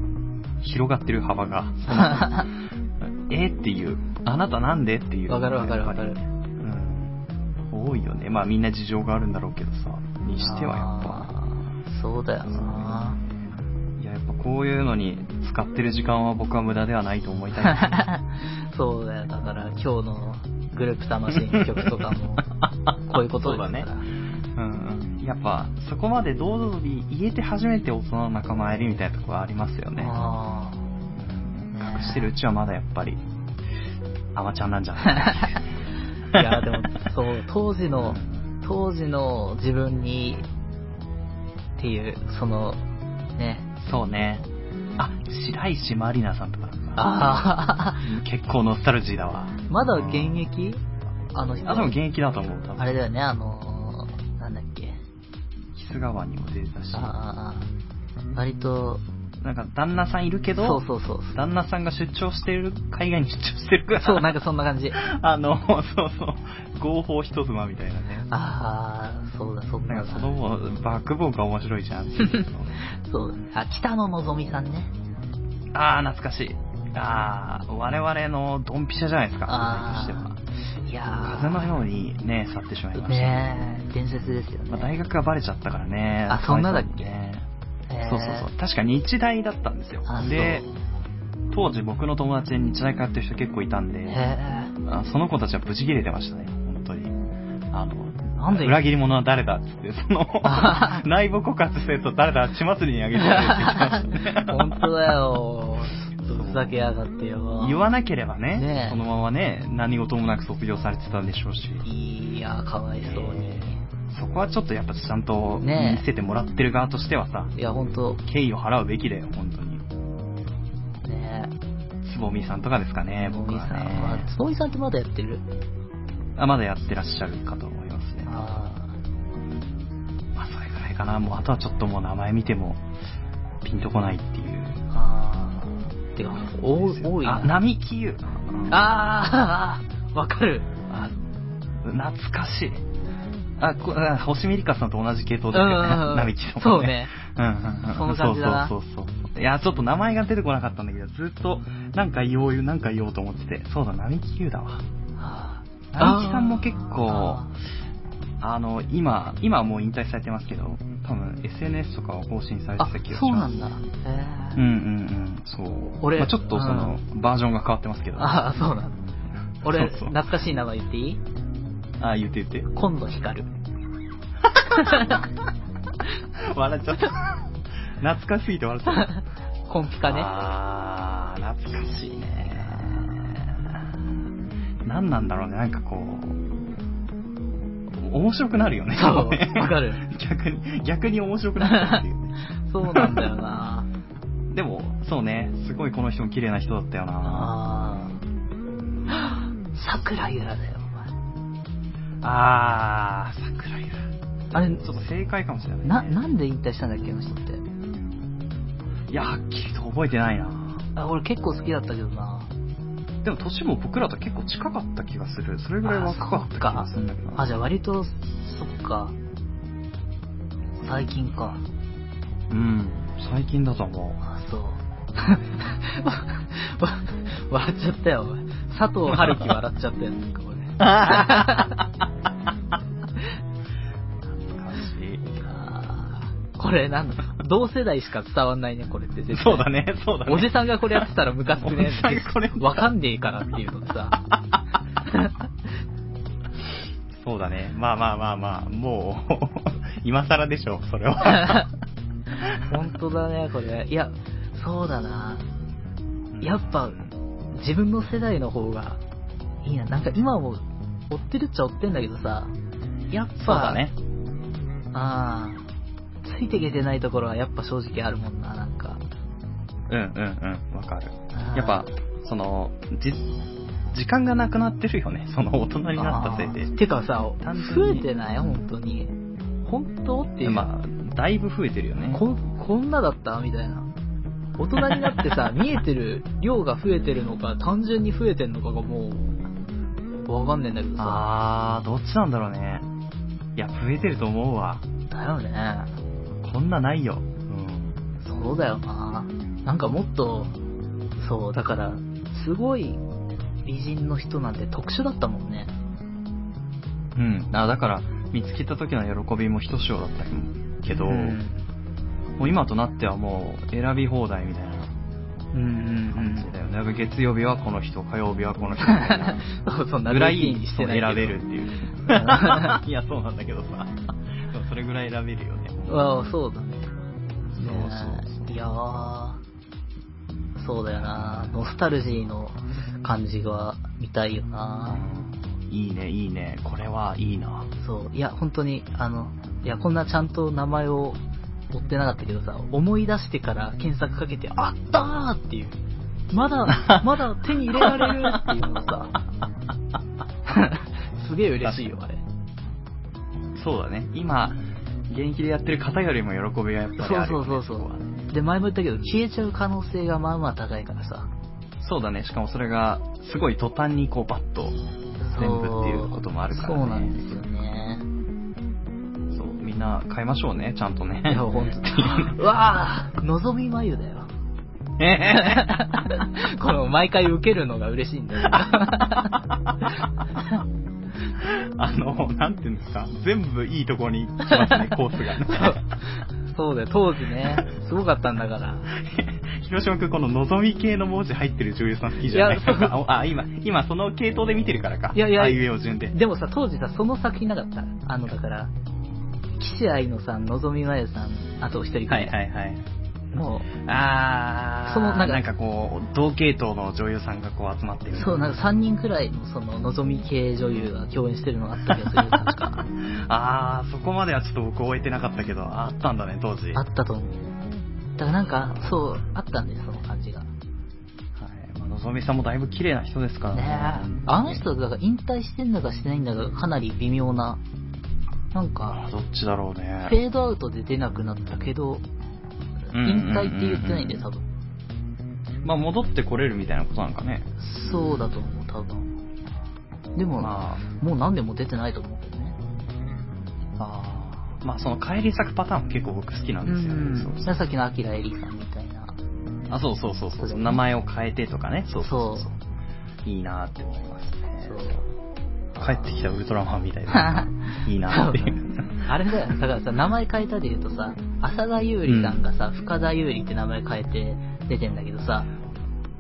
広がってる幅が。[laughs] えっていう。あなたなんでっていう。わかるわかるわかるうん。多いよね。まあみんな事情があるんだろうけどさ。にしてはやっぱ。そうだよな。いや、やっぱこういうのに使ってる時間は僕は無駄ではないと思いたいです。[laughs] そうだよ、だから今日のグループ魂の曲とかも、[laughs] こういうことですから。そうだねうんうん。やっぱ、そこまで堂々に言えて初めて大人の仲間入りみたいなところはありますよね。隠してるうちはまだやっぱり、アマちゃんなんじゃない？ー [laughs] いや、でも、そう、当時の、当時の自分に、っていう、その、ね、そうね。あ、白石まりなさんとか。あ結構ノスタルジーだわ。あ、まだ現役？あの人。あ、でも現役だと思う。多分あれだよね、あの。キス川にも出てたし。ああ、割と、なんか旦那さんいるけど、そうそうそう。旦那さんが出張してる、海外に出張してるから。そう、なんかそんな感じ。[laughs] あの、そうそう、合法一妻みたいなね。ああ、そうだ、そんななんかそのバックボーンが面白いじゃんっていうの [laughs] そうだね。あ、北野のぞみさんね。あー、懐かしい。あー、我々のドンピシャじゃないですか、あーとしては。いや風のようにね、去ってしまいました。ねえ、伝説ですよね。まあ、大学がバレちゃったからね。あそんなだっけ？ねそうそうそう。確か日大だったんですよあ。で、当時僕の友達で日大通ってる人結構いたんで、その子たちはブチ切れてましたね、本当に。あの、なんで？裏切り者は誰だっつって、そのあ、[laughs] 内部告発すると誰だ血祭りにあげてって言ってましたねえ。[laughs] 本当だよ。ふざけやがってよ。言わなければねねえそのままね、何事もなく卒業されてたんでしょうし。いや、かわいそうに。そこはちょっとやっぱちゃんとねえ見せてもらってる側としてはさ、いや、本当敬意を払うべきだよ、本当に。ねつぼみさんとかですかね、つぼ僕はみさんはね。、つぼみさんってまだやってる？あまだやってらっしゃるかと思いますね。あまあ、それぐらいかな。もう、あとはちょっともう名前見ても、ピンとこないっていう。あ、ああ。てか、多い、多いな。あ、並木優。ああ、わかる。あ懐かしい。あ、こあ星見里香さんと同じ系統ですよね。並木とかそうね。うんうんうん。その感じだなそうそうそうそう。いや、ちょっと名前が出てこなかったんだけど、ずっと、なんか言おう、なんか言おうと思ってて。そうだ、並木優だわ。あ並木さんも結構あ、あの、今、今はもう引退されてますけど、多分 SNS とかを更新されてあた気がします。そうなんだ。へえ。うんうんうん、そう。俺まあ、ちょっとその、バージョンが変わってますけど。ああ、そうなんだ。俺、そうそう懐かしい名前言っていい？あ、言って言って。今度光る。[laughs] 笑っちゃった。懐かしすぎて笑っちゃった。コンピカね？あー、懐かしいね。何なんだろうね、なんかこう、面白くなるよね。そうねわかる。[laughs] 逆に、逆に面白くなるっていうね。[laughs] そうなんだよな。[laughs] でも、そうね、すごいこの人も綺麗な人だったよな。ああ。桜ゆらだよ、おあー、桜井前。あれ、ちょっと正解かもしれない、ね。な、なんで引退したんだっけ、あの人って。いや、はっきりと覚えてないな。あ、俺結構好きだったけどな。でも年も僕らと結構近かった気がする。それぐらい若かった気がするんだけどな。あ、じゃあ割と、そっか。最近か。うん。最近だと思う。あ、そう。わ [laughs] 笑っちゃったよ、お前佐藤春樹笑っちゃったよ、なんか懐 [laughs] これなんだ、同世代しか伝わんないね、これって絶対。そうだね、そうだね。おじさんがこれやってたらムカつくねおじさんがこれわかんねえからっていうのでさ。そうだね。まあまあまあまあ、もう、[laughs] 今更でしょ、それは。[laughs] 本当だね、これ。いや、そうだな。やっぱ、自分の世代の方がいいな。なんか今も追ってるっちゃ追ってんだけどさ、やっぱ、そうだね。ああ、ついていけてないところはやっぱ正直あるもんな、なんか。うんうんうん、わかるやっぱ、その、じ、時間がなくなってるよね。その大人になったせいで。てかさ増えにてない？本当に。本当？っていう。まあ、だいぶ増えてるよね。ここんなだった？みたいな。大人になってさ、[laughs] 見えてる量が増えてるのか、単純に増えてんのかがもう、わかんねえんだけどさ。あー、どっちなんだろうね。いや、増えてると思うわ。だよね。こんなないよ。うん。そうだよな。なんかもっと、そう、だから、すごい美人の人なんて特殊だったもんね。うん。あ、だから、見つけた時の喜びもひとしおだったけど、うんもう今となってはもう選び放題みたいなうんうん感じだよね。だから月曜日はこの人、火曜日はこの人。[laughs] そう、そんなぐらい選べるっていう。[laughs] いや、そうなんだけどさ。それぐらい選べるよね。ああ、そうだね。いやー、そうだよな。ノスタルジーの感じが見たいよな。いいね、いいね。これはいいな。そう。いや、本当に、あの、いや、こんなちゃんと名前を追ってなかったけどさ、思い出してから検索かけて、あったーっていう。まだ、[laughs] まだ手に入れられるっていうのさ、[laughs] すげえ嬉しいよ、あれ。そうだね。今、現役でやってる方よりも喜びがやっぱりそうあるよね、そうそうそこはう。で、前も言ったけど、消えちゃう可能性がまあまあ高いからさ。そうだね。しかもそれが、すごい途端にこう、バッと、全部っていうこともあるからね。そうなんですよね。そう、みんな買いましょうね、ちゃんとね。いや、ほんと。[laughs] うわぁ、のぞみまゆだよ。え？[laughs] この毎回受けるのが嬉しいんだよ。[laughs] あの、なんていうんですか、全部いいところに来ますね、[laughs] コースが。そうだよ、当時ね、すごかったんだから。[laughs] 広島くん、この望み系の文字入ってる女優さん好きじゃない？いやそう [laughs] あ、今、今その系統で見てるからか。いやいやあいうえお順で。でもさ、当時さ、その作品なかった？あの、だから、岸愛野さん、のぞみまゆさん、あと一人くはいらい。はいはい。もあー、そのなんかなんかこう、同系統の女優さんがこう集まってる。う、そう、なんか3人くらいの、その、のぞみ系女優が共演してるのがあった気がする、確か。あー、そこまではちょっと僕終えてなかったけど、あったんだね、当時。あったと思う。だからなんか、そう、あったんです、その感じが。はい。まあ、のぞみさんもだいぶ綺麗な人ですからね。ねえ。あの人、だから引退してんだかしてないんだか、かなり微妙な、なんかあ、どっちだろうね。フェードアウトで出なくなったけど、引退って言ってないんで、多分。まあ、戻ってこれるみたいなことなんかね。そうだと思う、多分。でも、まあ、もう何年も出てないと思うけどね。あーまあ、その帰り咲くパターンも結構僕好きなんですよね。そうそうさっきのアキラエリさんみたいな。あ、そうそうそうそうね名前を変えてとかね。そうそうそうそそう。いいなって思いますね。そう。帰ってきたウルトラマンみたいな。[laughs] いいなっていう。[laughs] あれだよ、だからさ、名前変えたで言うとさ、浅田優里さんがさ、深田優里って名前変えて出てんだけどさ、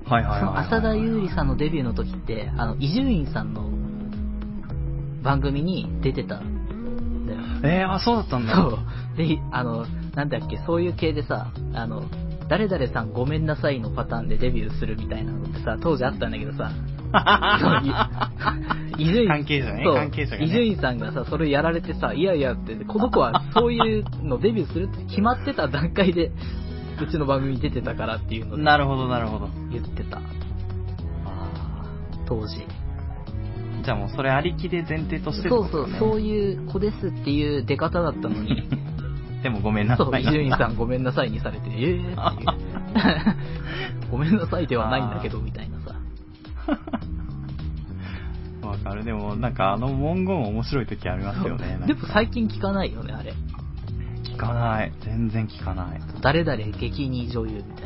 はいはいはいはい。その浅田優里さんのデビューの時って、あの、伊集院さんの番組に出てたんだよ。えー、あ、そうだったんだ。そう。で、あの、なんだっけ、そういう系でさ、あの、誰々さんごめんなさいのパターンでデビューするみたいなのってさ、当時あったんだけどさ、[laughs] 伊集院関係者ね関係者伊集院さんがさ、それやられてさ、いやいやって、この子は [laughs] そういうのデビューするって決まってた段階で、うちの番組に出てたからっていうのでなるほどなるほど。言ってた、当時。じゃあもうそれありきで前提としてってそうそう、そういう子ですっていう出方だったのに、[laughs] でもごめんなさい。伊集院さんごめんなさいにされて、えーっていう。ごめんなさいではないんだけど、みたいなさ。[laughs] わかる。でもなんかあの文言面白い時ありますよね。でも最近聞かないよね、あれ。聞かない。全然聞かない。誰々激に女優みたい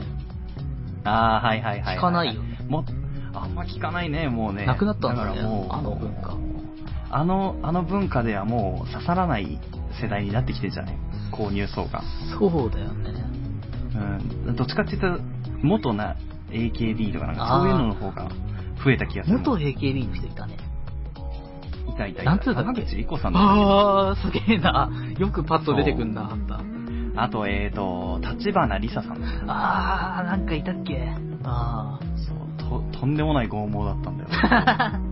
ああ、はいはいはい、はい。聞かないよねもあんま聞かないね、もうね。なくなったんだねからもう、あの文化。あの、あの文化ではもう刺さらない世代になってきてんじゃない購入層が。な。そうだよね。うん。どっちかって言ったら、元な AKB とかなんかそういうのの方が増えた気がする。元 AKB の人いたね。いたいたいた。なんつうだっけ坂口理子さんあー、すげえな。よくパッと出てくんな、あんた。あと、えーと、立花梨沙さんあー、なんかいたっけ？あそうと、とんでもない剛毛だったんだよ。[laughs]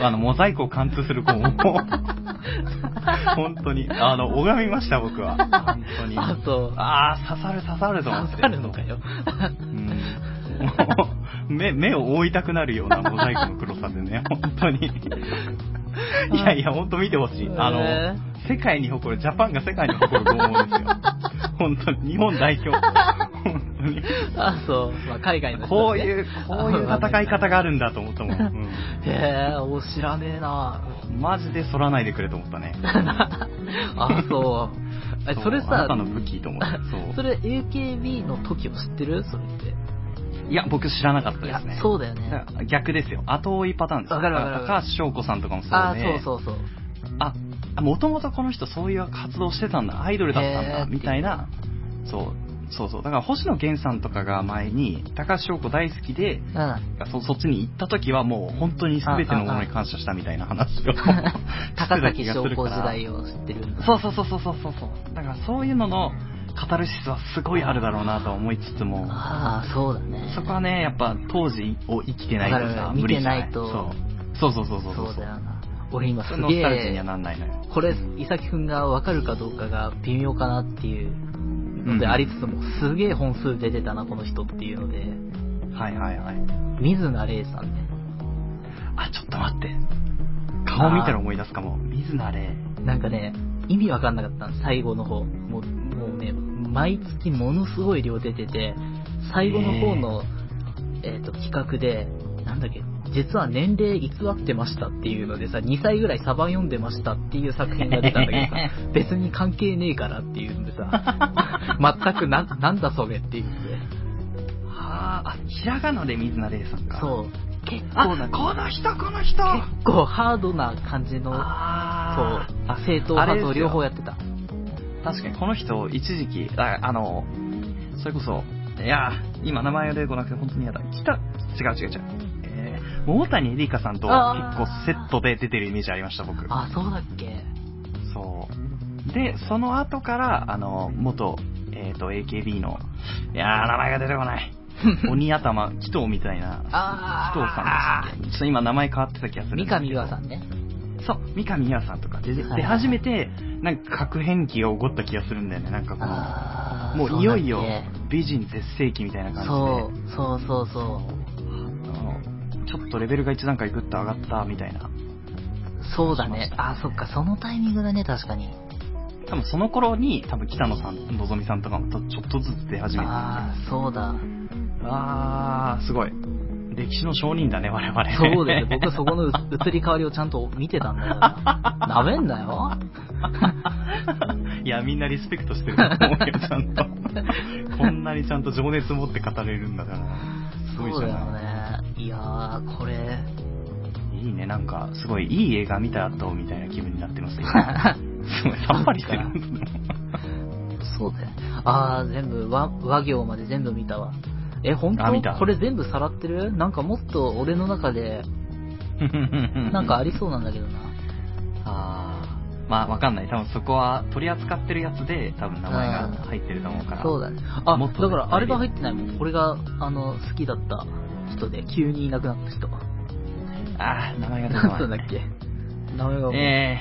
あの、モザイクを貫通する剛毛。[laughs] 本当に。あの、拝みました、僕は。本当に。ー。あ、そう。あー、刺さる刺さると思って。刺さるのかよ。うん。目、目を覆いたくなるようなモザイクの黒さでね、本当に。いやいや、本当見てほしい。あの、へ世界に誇る、ジャパンが世界に誇る剛毛ですよ。本当に、日本代表。本当に。あ、そう。まあ、海外の人ねこういう、こういう戦い方があるんだと思ったもん。[laughs] うんへえ、お知らねえなマジで反らないでくれと思ったね。[laughs] あ、そう。え、それさうあなた、の武器と思って。そう。[laughs] それ AKB の時を知ってる？それって。いや、僕知らなかったですね。、そうだよね。逆ですよ。後追いパターンです。わかるわかるわかる高橋翔子さんとかもそうで。あ、そうそうそう。あ、もともとこの人そういう活動してたんだ、アイドルだったんだ、みたいな。そう。そうそう。だから星野源さんとかが前に、高橋翔子大好きで、うん。そそっちに行った時はもう本当に全てのものに感謝したみたいな話を [laughs] 高崎翔子時代を知ってるそうそうそうそうそうそう。だからそういうののカタルシスはすごいあるだろうなと思いつつも、ああ、そうだね。そこはね、やっぱ当時を生きてないとさ、無理じゃ見てないとそうそうそうそうそうそうだよな。俺今すノげえ、なんないのよ。これ、伊崎くんがわかるかどうかが微妙かなっていうのでありつつも、すげえ本数出てたな、この人っていうので、はいはいはい。水野玲さんね。あ、ちょっと待って。顔見たら思い出すかも。水野れ。なんかね、意味わかんなかったの、最後の方。もう、もうね、毎月ものすごい量出てて、最後の方の、えっ、と、企画で、なんだっけ、実は年齢偽ってましたっていうのでさ、2歳ぐらいサバ読んでましたっていう作品が出たんだけどさ、[laughs] 別に関係ねえからっていうんでさ、[laughs] 全くな、なんだそれっていうんで。はあ、あ、ひらがなで水名玲さんか。う。そう。結あ、構な、この人、この人結構ハードな感じの、そうあー、あ正統派と両方やってた。確かにこの人、一時期、ああの、それこそ、いやー、今名前が出てこなくて本当に嫌だ。北、違う違う違う。えー、桃谷絵里香さんと結構セットで出てるイメージありました、僕。あ、そうだっけそう。で、その後から、あの、元、えっ、と、AKB の、いやー、名前が出てこない。[laughs] 鬼頭、紀藤みたいな、あ紀藤さんでしたっけちょっと今名前変わってた気がする。三上優愛さんね。そう、三上優愛さんとかで、はいで、初めて、なんか核変期が起こった気がするんだよね。なんかこの、もういよいよ美人絶世紀みたいな感じで、そう、そうそうそあのちょっとレベルが一段階グッと上がったみたいな。う。そうだねあ、そっか、そのタイミングだね、確かに。多分その頃に、多分北野さん、のぞみさんとかもとちょっとずつ出始めてああ、そうだ。あー、すごい。歴史の証人だね、我々。そうですね。僕そこのう移り変わりをちゃんと見てたんだよ。なめんなよ。[laughs] いや、みんなリスペクトしてると思うよ、ちゃんと。こんなにちゃんと情熱持って語れるんだから。すごいじゃそうだよなね。いやー、これ。い。いいね、なんか、すごいいい映画見た後みたいな気分になってますよ。[laughs] すごいさっぱりしてる。そうだよ。あー、全部和、和行まで全部見たわ。え、本当？あ見たこれ全部さらってる？なんかもっと俺の中で、[laughs] なんかありそうなんだけどな。あーまあわかんない。多分そこは取り扱ってるやつで多分名前が入ってると思うから。そうだね。あ、もっとだからあれが入ってないもん。俺が、あの、好きだった人で、急にいなくなった人。あー、名前が出てこな [laughs] んだない。っけ？名前がえ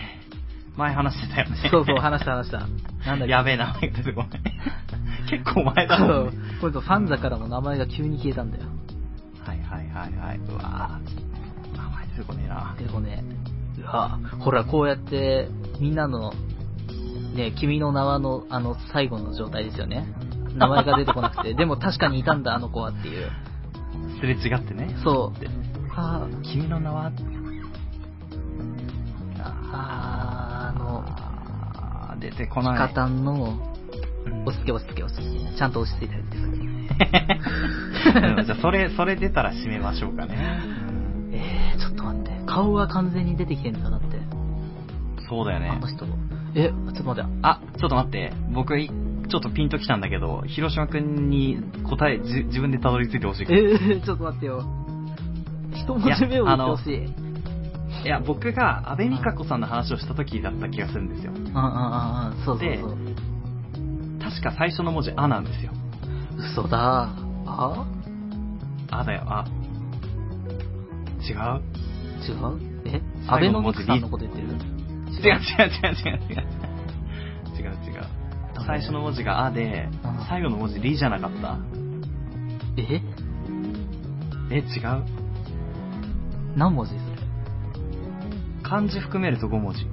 ー、前話してたよね。そうそう、話した話した。なんだっけ？やべえ、名前が出てこない。結構前だそもんうね。。これとファンザからも名前が急に消えたんだよ。はいはいはいはい。うわぁ。名前出てこねえな。でもね、うわほら、こうやって、みんなの、ね、君の名はの、あの、最後の状態ですよね。名前が出てこなくて、[laughs] でも確かにいたんだ、あの子はっていう。すれ違ってね。そうで。あ君の名はあー、あの、出てこピない。カタンの、うん落ち着け落ち着け落ち着け。ちゃんと落ち着いてるんです。うんじゃあ、それ、それ出たら締めましょうかね。えー、ちょっと待って。顔が完全に出てきてんだ、だって。そうだよねあの。人。え、ちょっと待って。あ、ちょっと待って。僕、いちょっとピンときたんだけど、広島くんに答え、じ自分でたどり着いてほしい。えー、ちょっと待ってよ。一文字目を言ってほしい。いや、僕が安倍美香子さんの話をした時だった気がするんですよ。うんうんうんうん、そうそうでそう。確か最初の文字、あなんですよ。嘘だ。あ？あだよ、あ。違う？違う？え？ア最ベノ後の文字ミクさんのこと言ってる？違う違う。違う。違う。違う。違う。違う。最初の文字があでうん、最後の文字リじゃなかった？え？え、違う。何文字それ？漢字含めると5文字。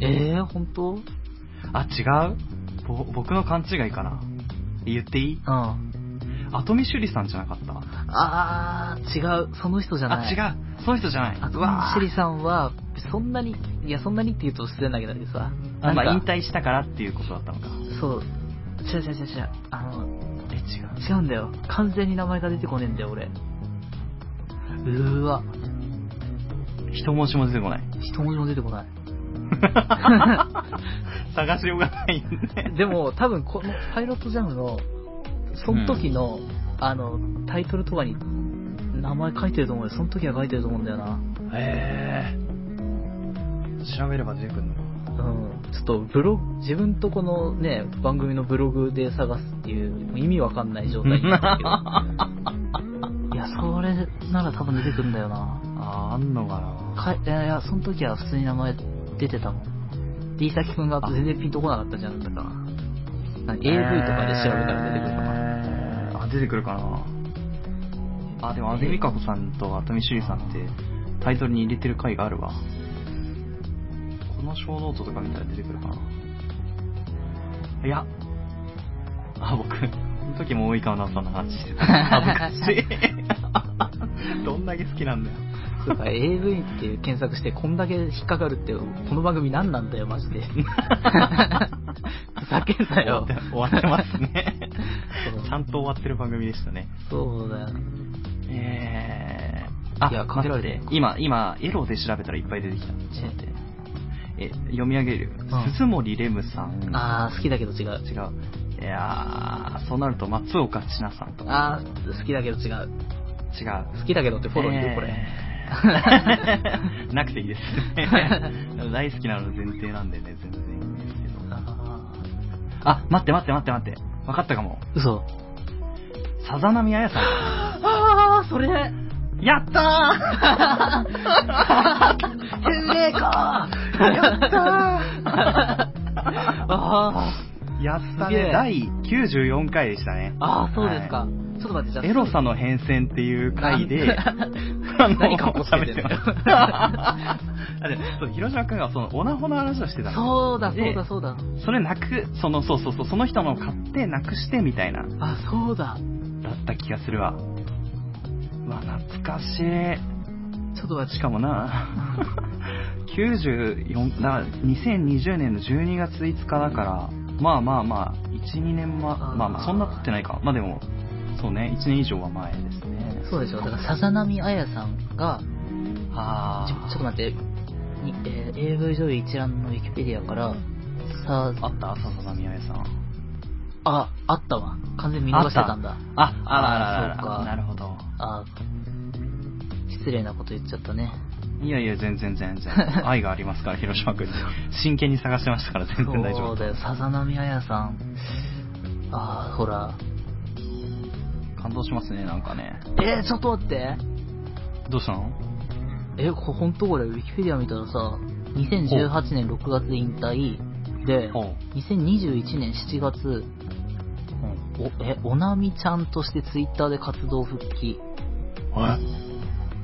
えー、本当？うん。あ、違うぼ僕の勘違いかな言っていい？後見朱里さんじゃなかった？あー、違う。その人じゃない。あ、違う。その人じゃない。あと、うわシリさんは、そんなに、いや、そんなにって言うと失礼だけどさ。あまあ、引退したからっていうことだったのか。そう。違う違う違う違う。あの、え、違う。違うんだよ。完全に名前が出てこねえんだよ、俺。うーわ。一文字も出てこない。一文字も出てこない。探しようがないんで。でも、多分このパイロットジャムの、その時の、あの、タイトルとかに名前書いてると思うよ。その時は書いてると思うんだよな。へー。調べれば出てくるのか。うん。ちょっとブログ、自分とこのね、番組のブログで探すっていう、意味わかんない状態になってるけど。[laughs] いや、それなら多分出てくるんだよな。あー、あんのかなかいいやいや、その時は普通に名前出てたもん。D 先くんが全然ピンとこなかったじゃん、たかな。AV とかで調べたら出てくるかな。えーあ、出てくるかなあ、でも、安部美香子さんと熱海朱里さんってタイトルに入れてる回があるわ。この小ノートとか見たら出てくるかないや。あ、僕、この時も大井川奈さんの話してた。恥ずかしい。[laughs] [laughs] どんだけ好きなんだよ。そうか、AV っていう検索してこんだけ引っかかるって、この番組何なんだよ、マジで。[laughs] ふざけんなよ。終わってますね。ちゃんと終わってる番組でしたね。そうだよ。あ、いやかけられてる待って今、今、エロで調べたらいっぱい出てきた。ちょっと待って。え、読み上げる。うん鈴森レムさん。あー、好きだけど違う。違う。いやー、そうなると松岡千奈さんとか。あー、好きだけど違う。違う。好きだけどってフォローいる、これ。えーなくていいですね。[laughs] 大好きなの前提なんでね、全然いいんですけど。ああ、待って待って待って待って。わかったかも。ー嘘。さざ波あやさん。あー、それやった変霊かやったあーやったね。第94回でしたね。ー、あー、そうですか。はちょっと待って、じゃあ。エロさの変遷っていう回で、[laughs] 何かっこつけてんの喋ってますあでそう広島くんがそのオナホの話をしてたの。そうだ、そうでだ、そうだ。それなく、その、そうそうそう、その人のを買ってなくしてみたいな、あ、そうだ。だった気がするわ。うわ、懐かしい。ちょっと待って。しかもな、[laughs] 94、だから2020年の12月5日だから、まあまあまあ、1、2年ま、まあまあ、そんな経ってないか。まあでも、そうね、1年以上は前ですね。そうでしょ。だから、さざ波あやさんが、あちょちょっと待って、にえー AV 女優一覧のウィキペディアから、さあった？笹田宮江さん。あ、あったわ。完全に見逃してたんだ。あ、あらあらあらあーそうかなるほど。あ失礼なこと言っちゃったね。いやいや、全然全然。[laughs] 愛がありますから、広島君に。真剣に探してましたから、全然大丈夫。そうだよ、さざ波あやさん。あー、ほら。感動しますね、なんかね。えー、ちょっと待って。どうしたの？え、こほんとこれ、ウィキペディア見たらさ、2018年6月引退で、ほう。2021年7月、おえ、おなみちゃんとしてツイッターで活動復帰。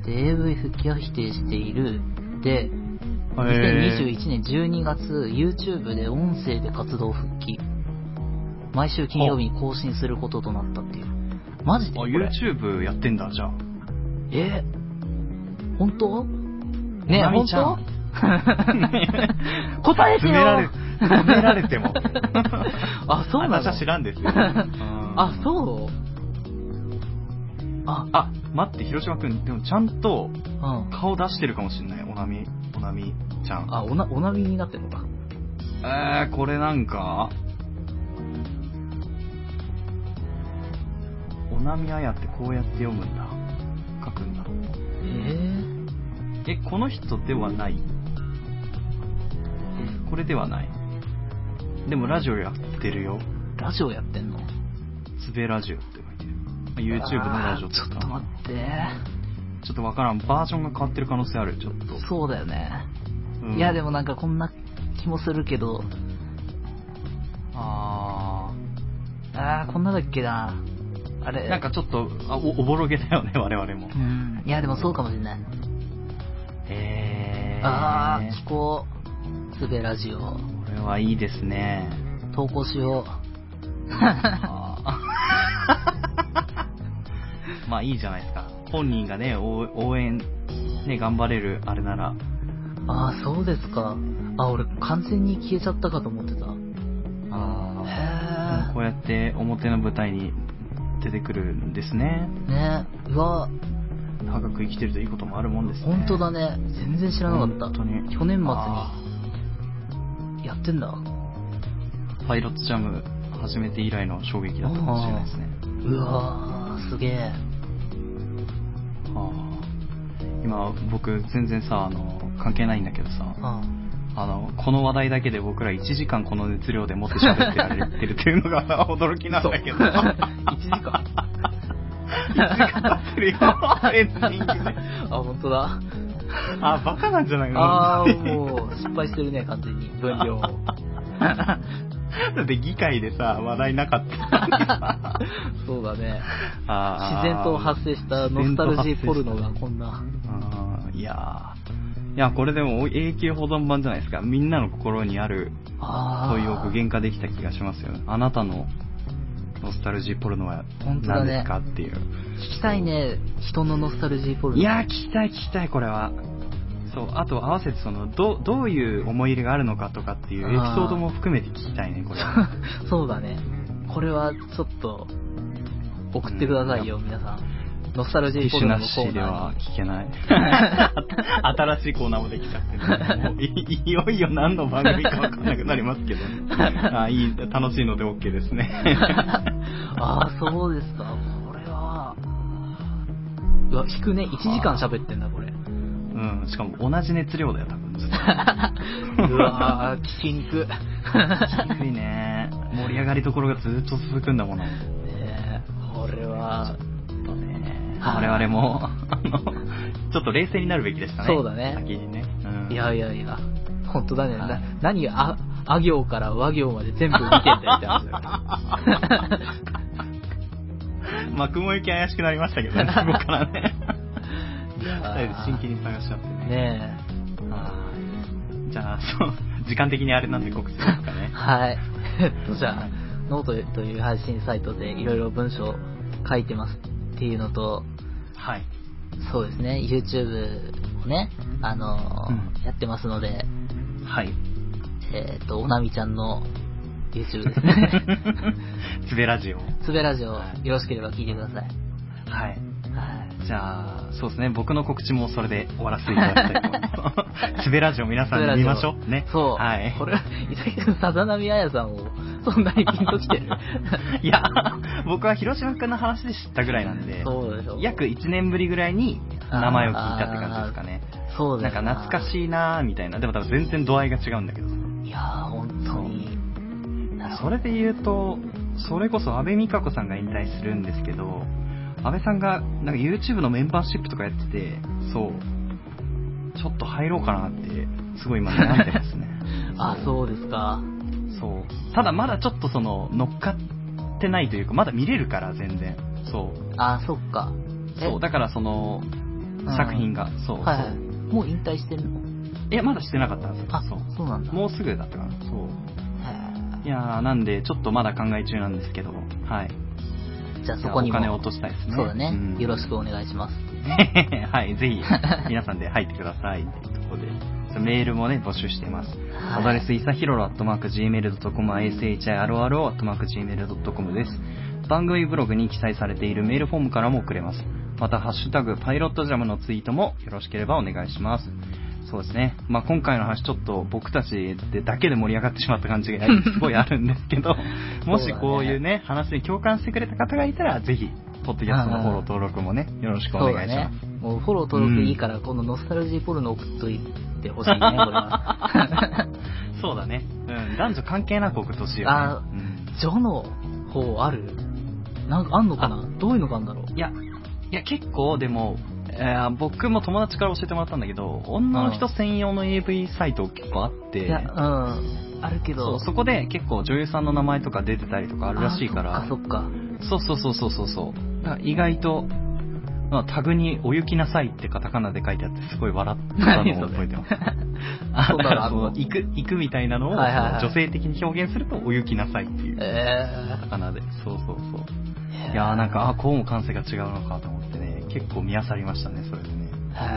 で、AV 復帰は否定している。で、2021年12月、YouTube で音声で活動復帰。毎週金曜日に更新することとなったっていう。マジで？あ、YouTube やってんだ、じゃあ。え？本当？ねえ、本当？[laughs] 答えてよ詰められ、詰められても。[laughs] あ、そうなの？私は知らんですよ。[laughs] あ、そう？あ、あ、待って、広島くん、でもちゃんとうん。顔出してるかもしんない、おなみ、おなみちゃん。あ、おな、おなみになってんのか。えー、これなんか、おなみあやってこうやって読むんだ。書くんだ。ええ、この人ではないこれではない。でもラジオやってるよ。ー、ラジオやってんの？つべラジオって書いてる。まあ YouTube のラジオあーちょっと待って。ちょっとわからん。バージョンが変わってる可能性ある、ちょっと。そうだよね。うんいや、でもなんかこんな気もするけど、ああー、こんなだっけな。あれ。ー。なんかちょっと、あお、おぼろげだよね、[laughs] 我々もう。ん。いや、でもそうかもしれない。へー。あー、聞こう。つべラジオ。これはいいですね。投稿しよう。あー [laughs] まあいいじゃないですか。本人がね、応応援、ね、頑張れるあれなら。あー、そうですか。あ、俺完全に消えちゃったかと思ってた。あへこうやって表の舞台に出てくるんですね。ー。ねうわ、長く生きてるといいこともあるもんですね。本当だね。全然知らなかった。本当に去年あ末にやってんだ。ーパイロットジャム始めて以来の衝撃だったかもしれないですね。うわー、すげえ。今、僕全然さ、あの、関係ないんだけどさ、ああの、この話題だけで僕ら1時間この熱量でもって喋ってられてるっていうのが驚きなんだけど。1時間1時間経ってるよ、エンディングで。あ、本当だ。あ、バカなんじゃないの？あー、もう、失敗してるね、完全に。分量を。だって議会でさ、話題なかった。そうだね。自然と発生したノスタルジーポルノがこんな。いやーいや、これでも永久保存版じゃないですか。みんなの心にあるあ問いを具現化できた気がしますよね。あなたのノスタルジーポルノは何ですかっていう。聞きたいね、人のノスタルジーポルノ。いやー、聞きたい聞きたい、これは。そう、あと合わせてその、ど、どういう思い入れがあるのかとかっていうエピソードも含めて聞きたいね、これは。[laughs] そうだね。これはちょっと、送ってくださいよ、皆さん。ノスタルジーポルノのコーナーに。は聞けない。[laughs] 新しいコーナーもできちゃっていいよいよ何の番組か分かんなくなりますけど。[laughs] あいい、楽しいので OK ですね。[laughs] ああ、そうですか。これは、うわ、引くね。1時間喋ってんだ、これ。うん、しかも同じ熱量だよ、多分、ずっと。うわー、聞きにく。低いね。盛り上がりところがずっと続くんだもの。ねえこれは、我々も、あの、ちょっと冷静になるべきでしたね。そうだね先にね。うんいやいやいや、本当だね。はいな何が、あ、あ行から和行まで全部見てんだよって話だよ。[laughs] まあ、雲行き怪しくなりましたけどね、[laughs] そこからね。真剣に探しちゃってね。ねはいじゃあ、そう、時間的にあれなんで告知ですかねえ。。はい。えっと、じゃあ、ノートという配信サイトでいろいろ文章書いてますっていうのと、はい。そうですね、YouTube もね、あのーうんやってますので、はい。えっと、おなみちゃんの YouTube ですね。[laughs] つべラジオ。つべラジオ、よろしければ聞いてください。はい。はい。じゃあ、そうですね、僕の告知もそれで終わらせていただきたいと思います。[laughs] つべラジオ皆さん見ましょう。ね。そう。はい。これ、伊崎くん、さざ波あやさんを、そんなにピンときてる [laughs] いや、僕は広島くんの話で知ったぐらいなんで、そうでしょ。約1年ぶりぐらいに名前を聞いたって感じですかね。そうだよなんか懐かしいなーみたいな。でも多分全然度合いが違うんだけどさ。いやー、本当に。それで言うと、それこそ安倍美香子さんが引退するんですけど、安倍さんがなんか YouTube のメンバーシップとかやってて、そう、ちょっと入ろうかなって、すごい今悩んでますね。[laughs] あ、そうですか。そう。ただまだちょっとその、乗っかってないというか、まだ見れるから全然。そう。あ、そっか。えそう、だからその、うん作品が、そう、はいはい。もう引退してるの？いや、まだしてなかったんですよ。あ、そう。そうなんだ。もうすぐだったかな。そう。へいやー、なんで、ちょっとまだ考え中なんですけど、はい。ーじゃあそこにも。お金を落としたいですね。そうだね、んよろしくお願いします。[laughs] はい、ぜひ、[laughs] 皆さんで入ってくださいっていうところで、メールもね、募集しています。はいアドレス、いさひろろ、アットマーク、gmail.com、ashiro、アットマーク、gmail.com です。番組ブログに記載されているメールフォームからも送れます。また、ハッシュタグ、パイロットジャムのツイートもよろしければお願いします。そうですね。まあ、今回の話ちょっと僕たちでだけで盛り上がってしまった感じが [laughs] すごいあるんですけど、もしこういうね、話に共感してくれた方がいたら、ぜひ、ポッドキャストのフォロー登録もね、よろしくお願いします。。もうフォロー登録いいから、このノスタルジーポルノ送っといてほしいね、これは。[laughs] そうだね。うん、男女関係なく送ってほしいよね。あうんの方ある？なんかあんのかな？どういうのがあんだろう？いや、いや結構でも、えー僕も友達から教えてもらったんだけど、女の人専用の AV サイト結構あって、いや、うん。あるけど。そこで結構女優さんの名前とか出てたりとかあるらしいから、あそっか、そっか。そうそうそうそうそうそう。だから意外と、まあ、タグにお行きなさいってカタカナで書いてあってすごい笑ったのを覚えてます。[laughs] あ、そうだからその、行く、行くみたいなのを、はいはいはい女性的に表現するとお行きなさいっていう。えカタカナで。そうそうそう。ー。いやーなんか、あ、こうも感性が違うのかと思ってね、結構見漁りましたね、それでね。へう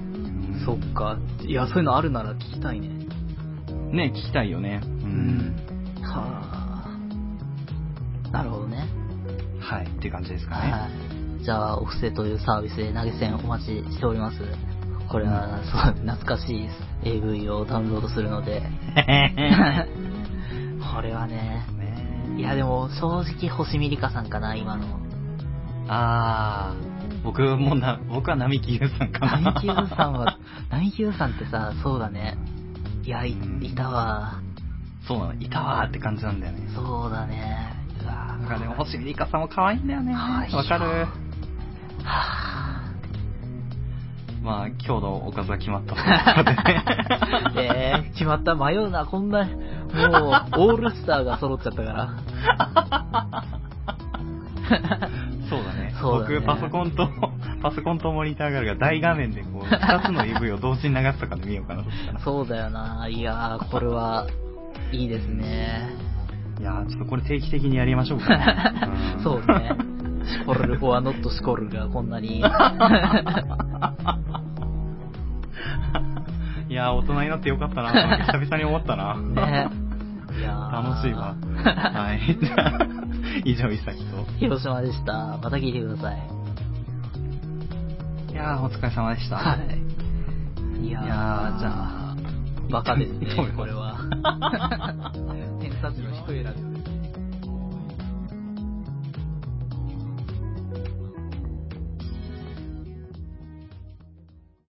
んー。そっか。いや、そういうのあるなら聞きたいね。ね、聞きたいよね。うん。はあ。なるほどね。はい、っていう感じですかね。はい。じゃあ、お布施というサービスで投げ銭お待ちしております。これは、そう、懐かしい AV をダウンロードするので。[laughs] これはね。ねいや、でも、正直、星見りかさんかな、今の。あー、僕もな、僕は並木優さんかな。並木優さんは、[laughs] 並木優さんってさ、そうだね。いや、いたわ。そうなの、いたわーって感じなんだよね。そうだね。うわなんかでも、星美里香さんも可愛いんだよね。わかる？はまあ、今日のおかずは決まった。[laughs] えー、決まった。迷うな。こんな、もう、オールスターが揃っちゃったから。[laughs] そうだね。僕、パソコンと、[laughs] パソコンとモニターがあるから、大画面でこう、二つの AV を同時に流すとかで見ようかな、そしたら。そうだよな。いやー、これは、いいですね。いやー、ちょっとこれ定期的にやりましょうかね。ん [laughs] そうね。シコル、オアノットシコルがこんなに。[laughs] いやー、大人になってよかったな、久々に思ったな。ね。いやー楽しいわ。はい。じゃあ、以上、いさきと。広島でした。また聞いてください。いやー、お疲れ様でした。はい。いやー、いやーじゃあ、バカですね [laughs] これは。[laughs] 偏差値の低いラジオ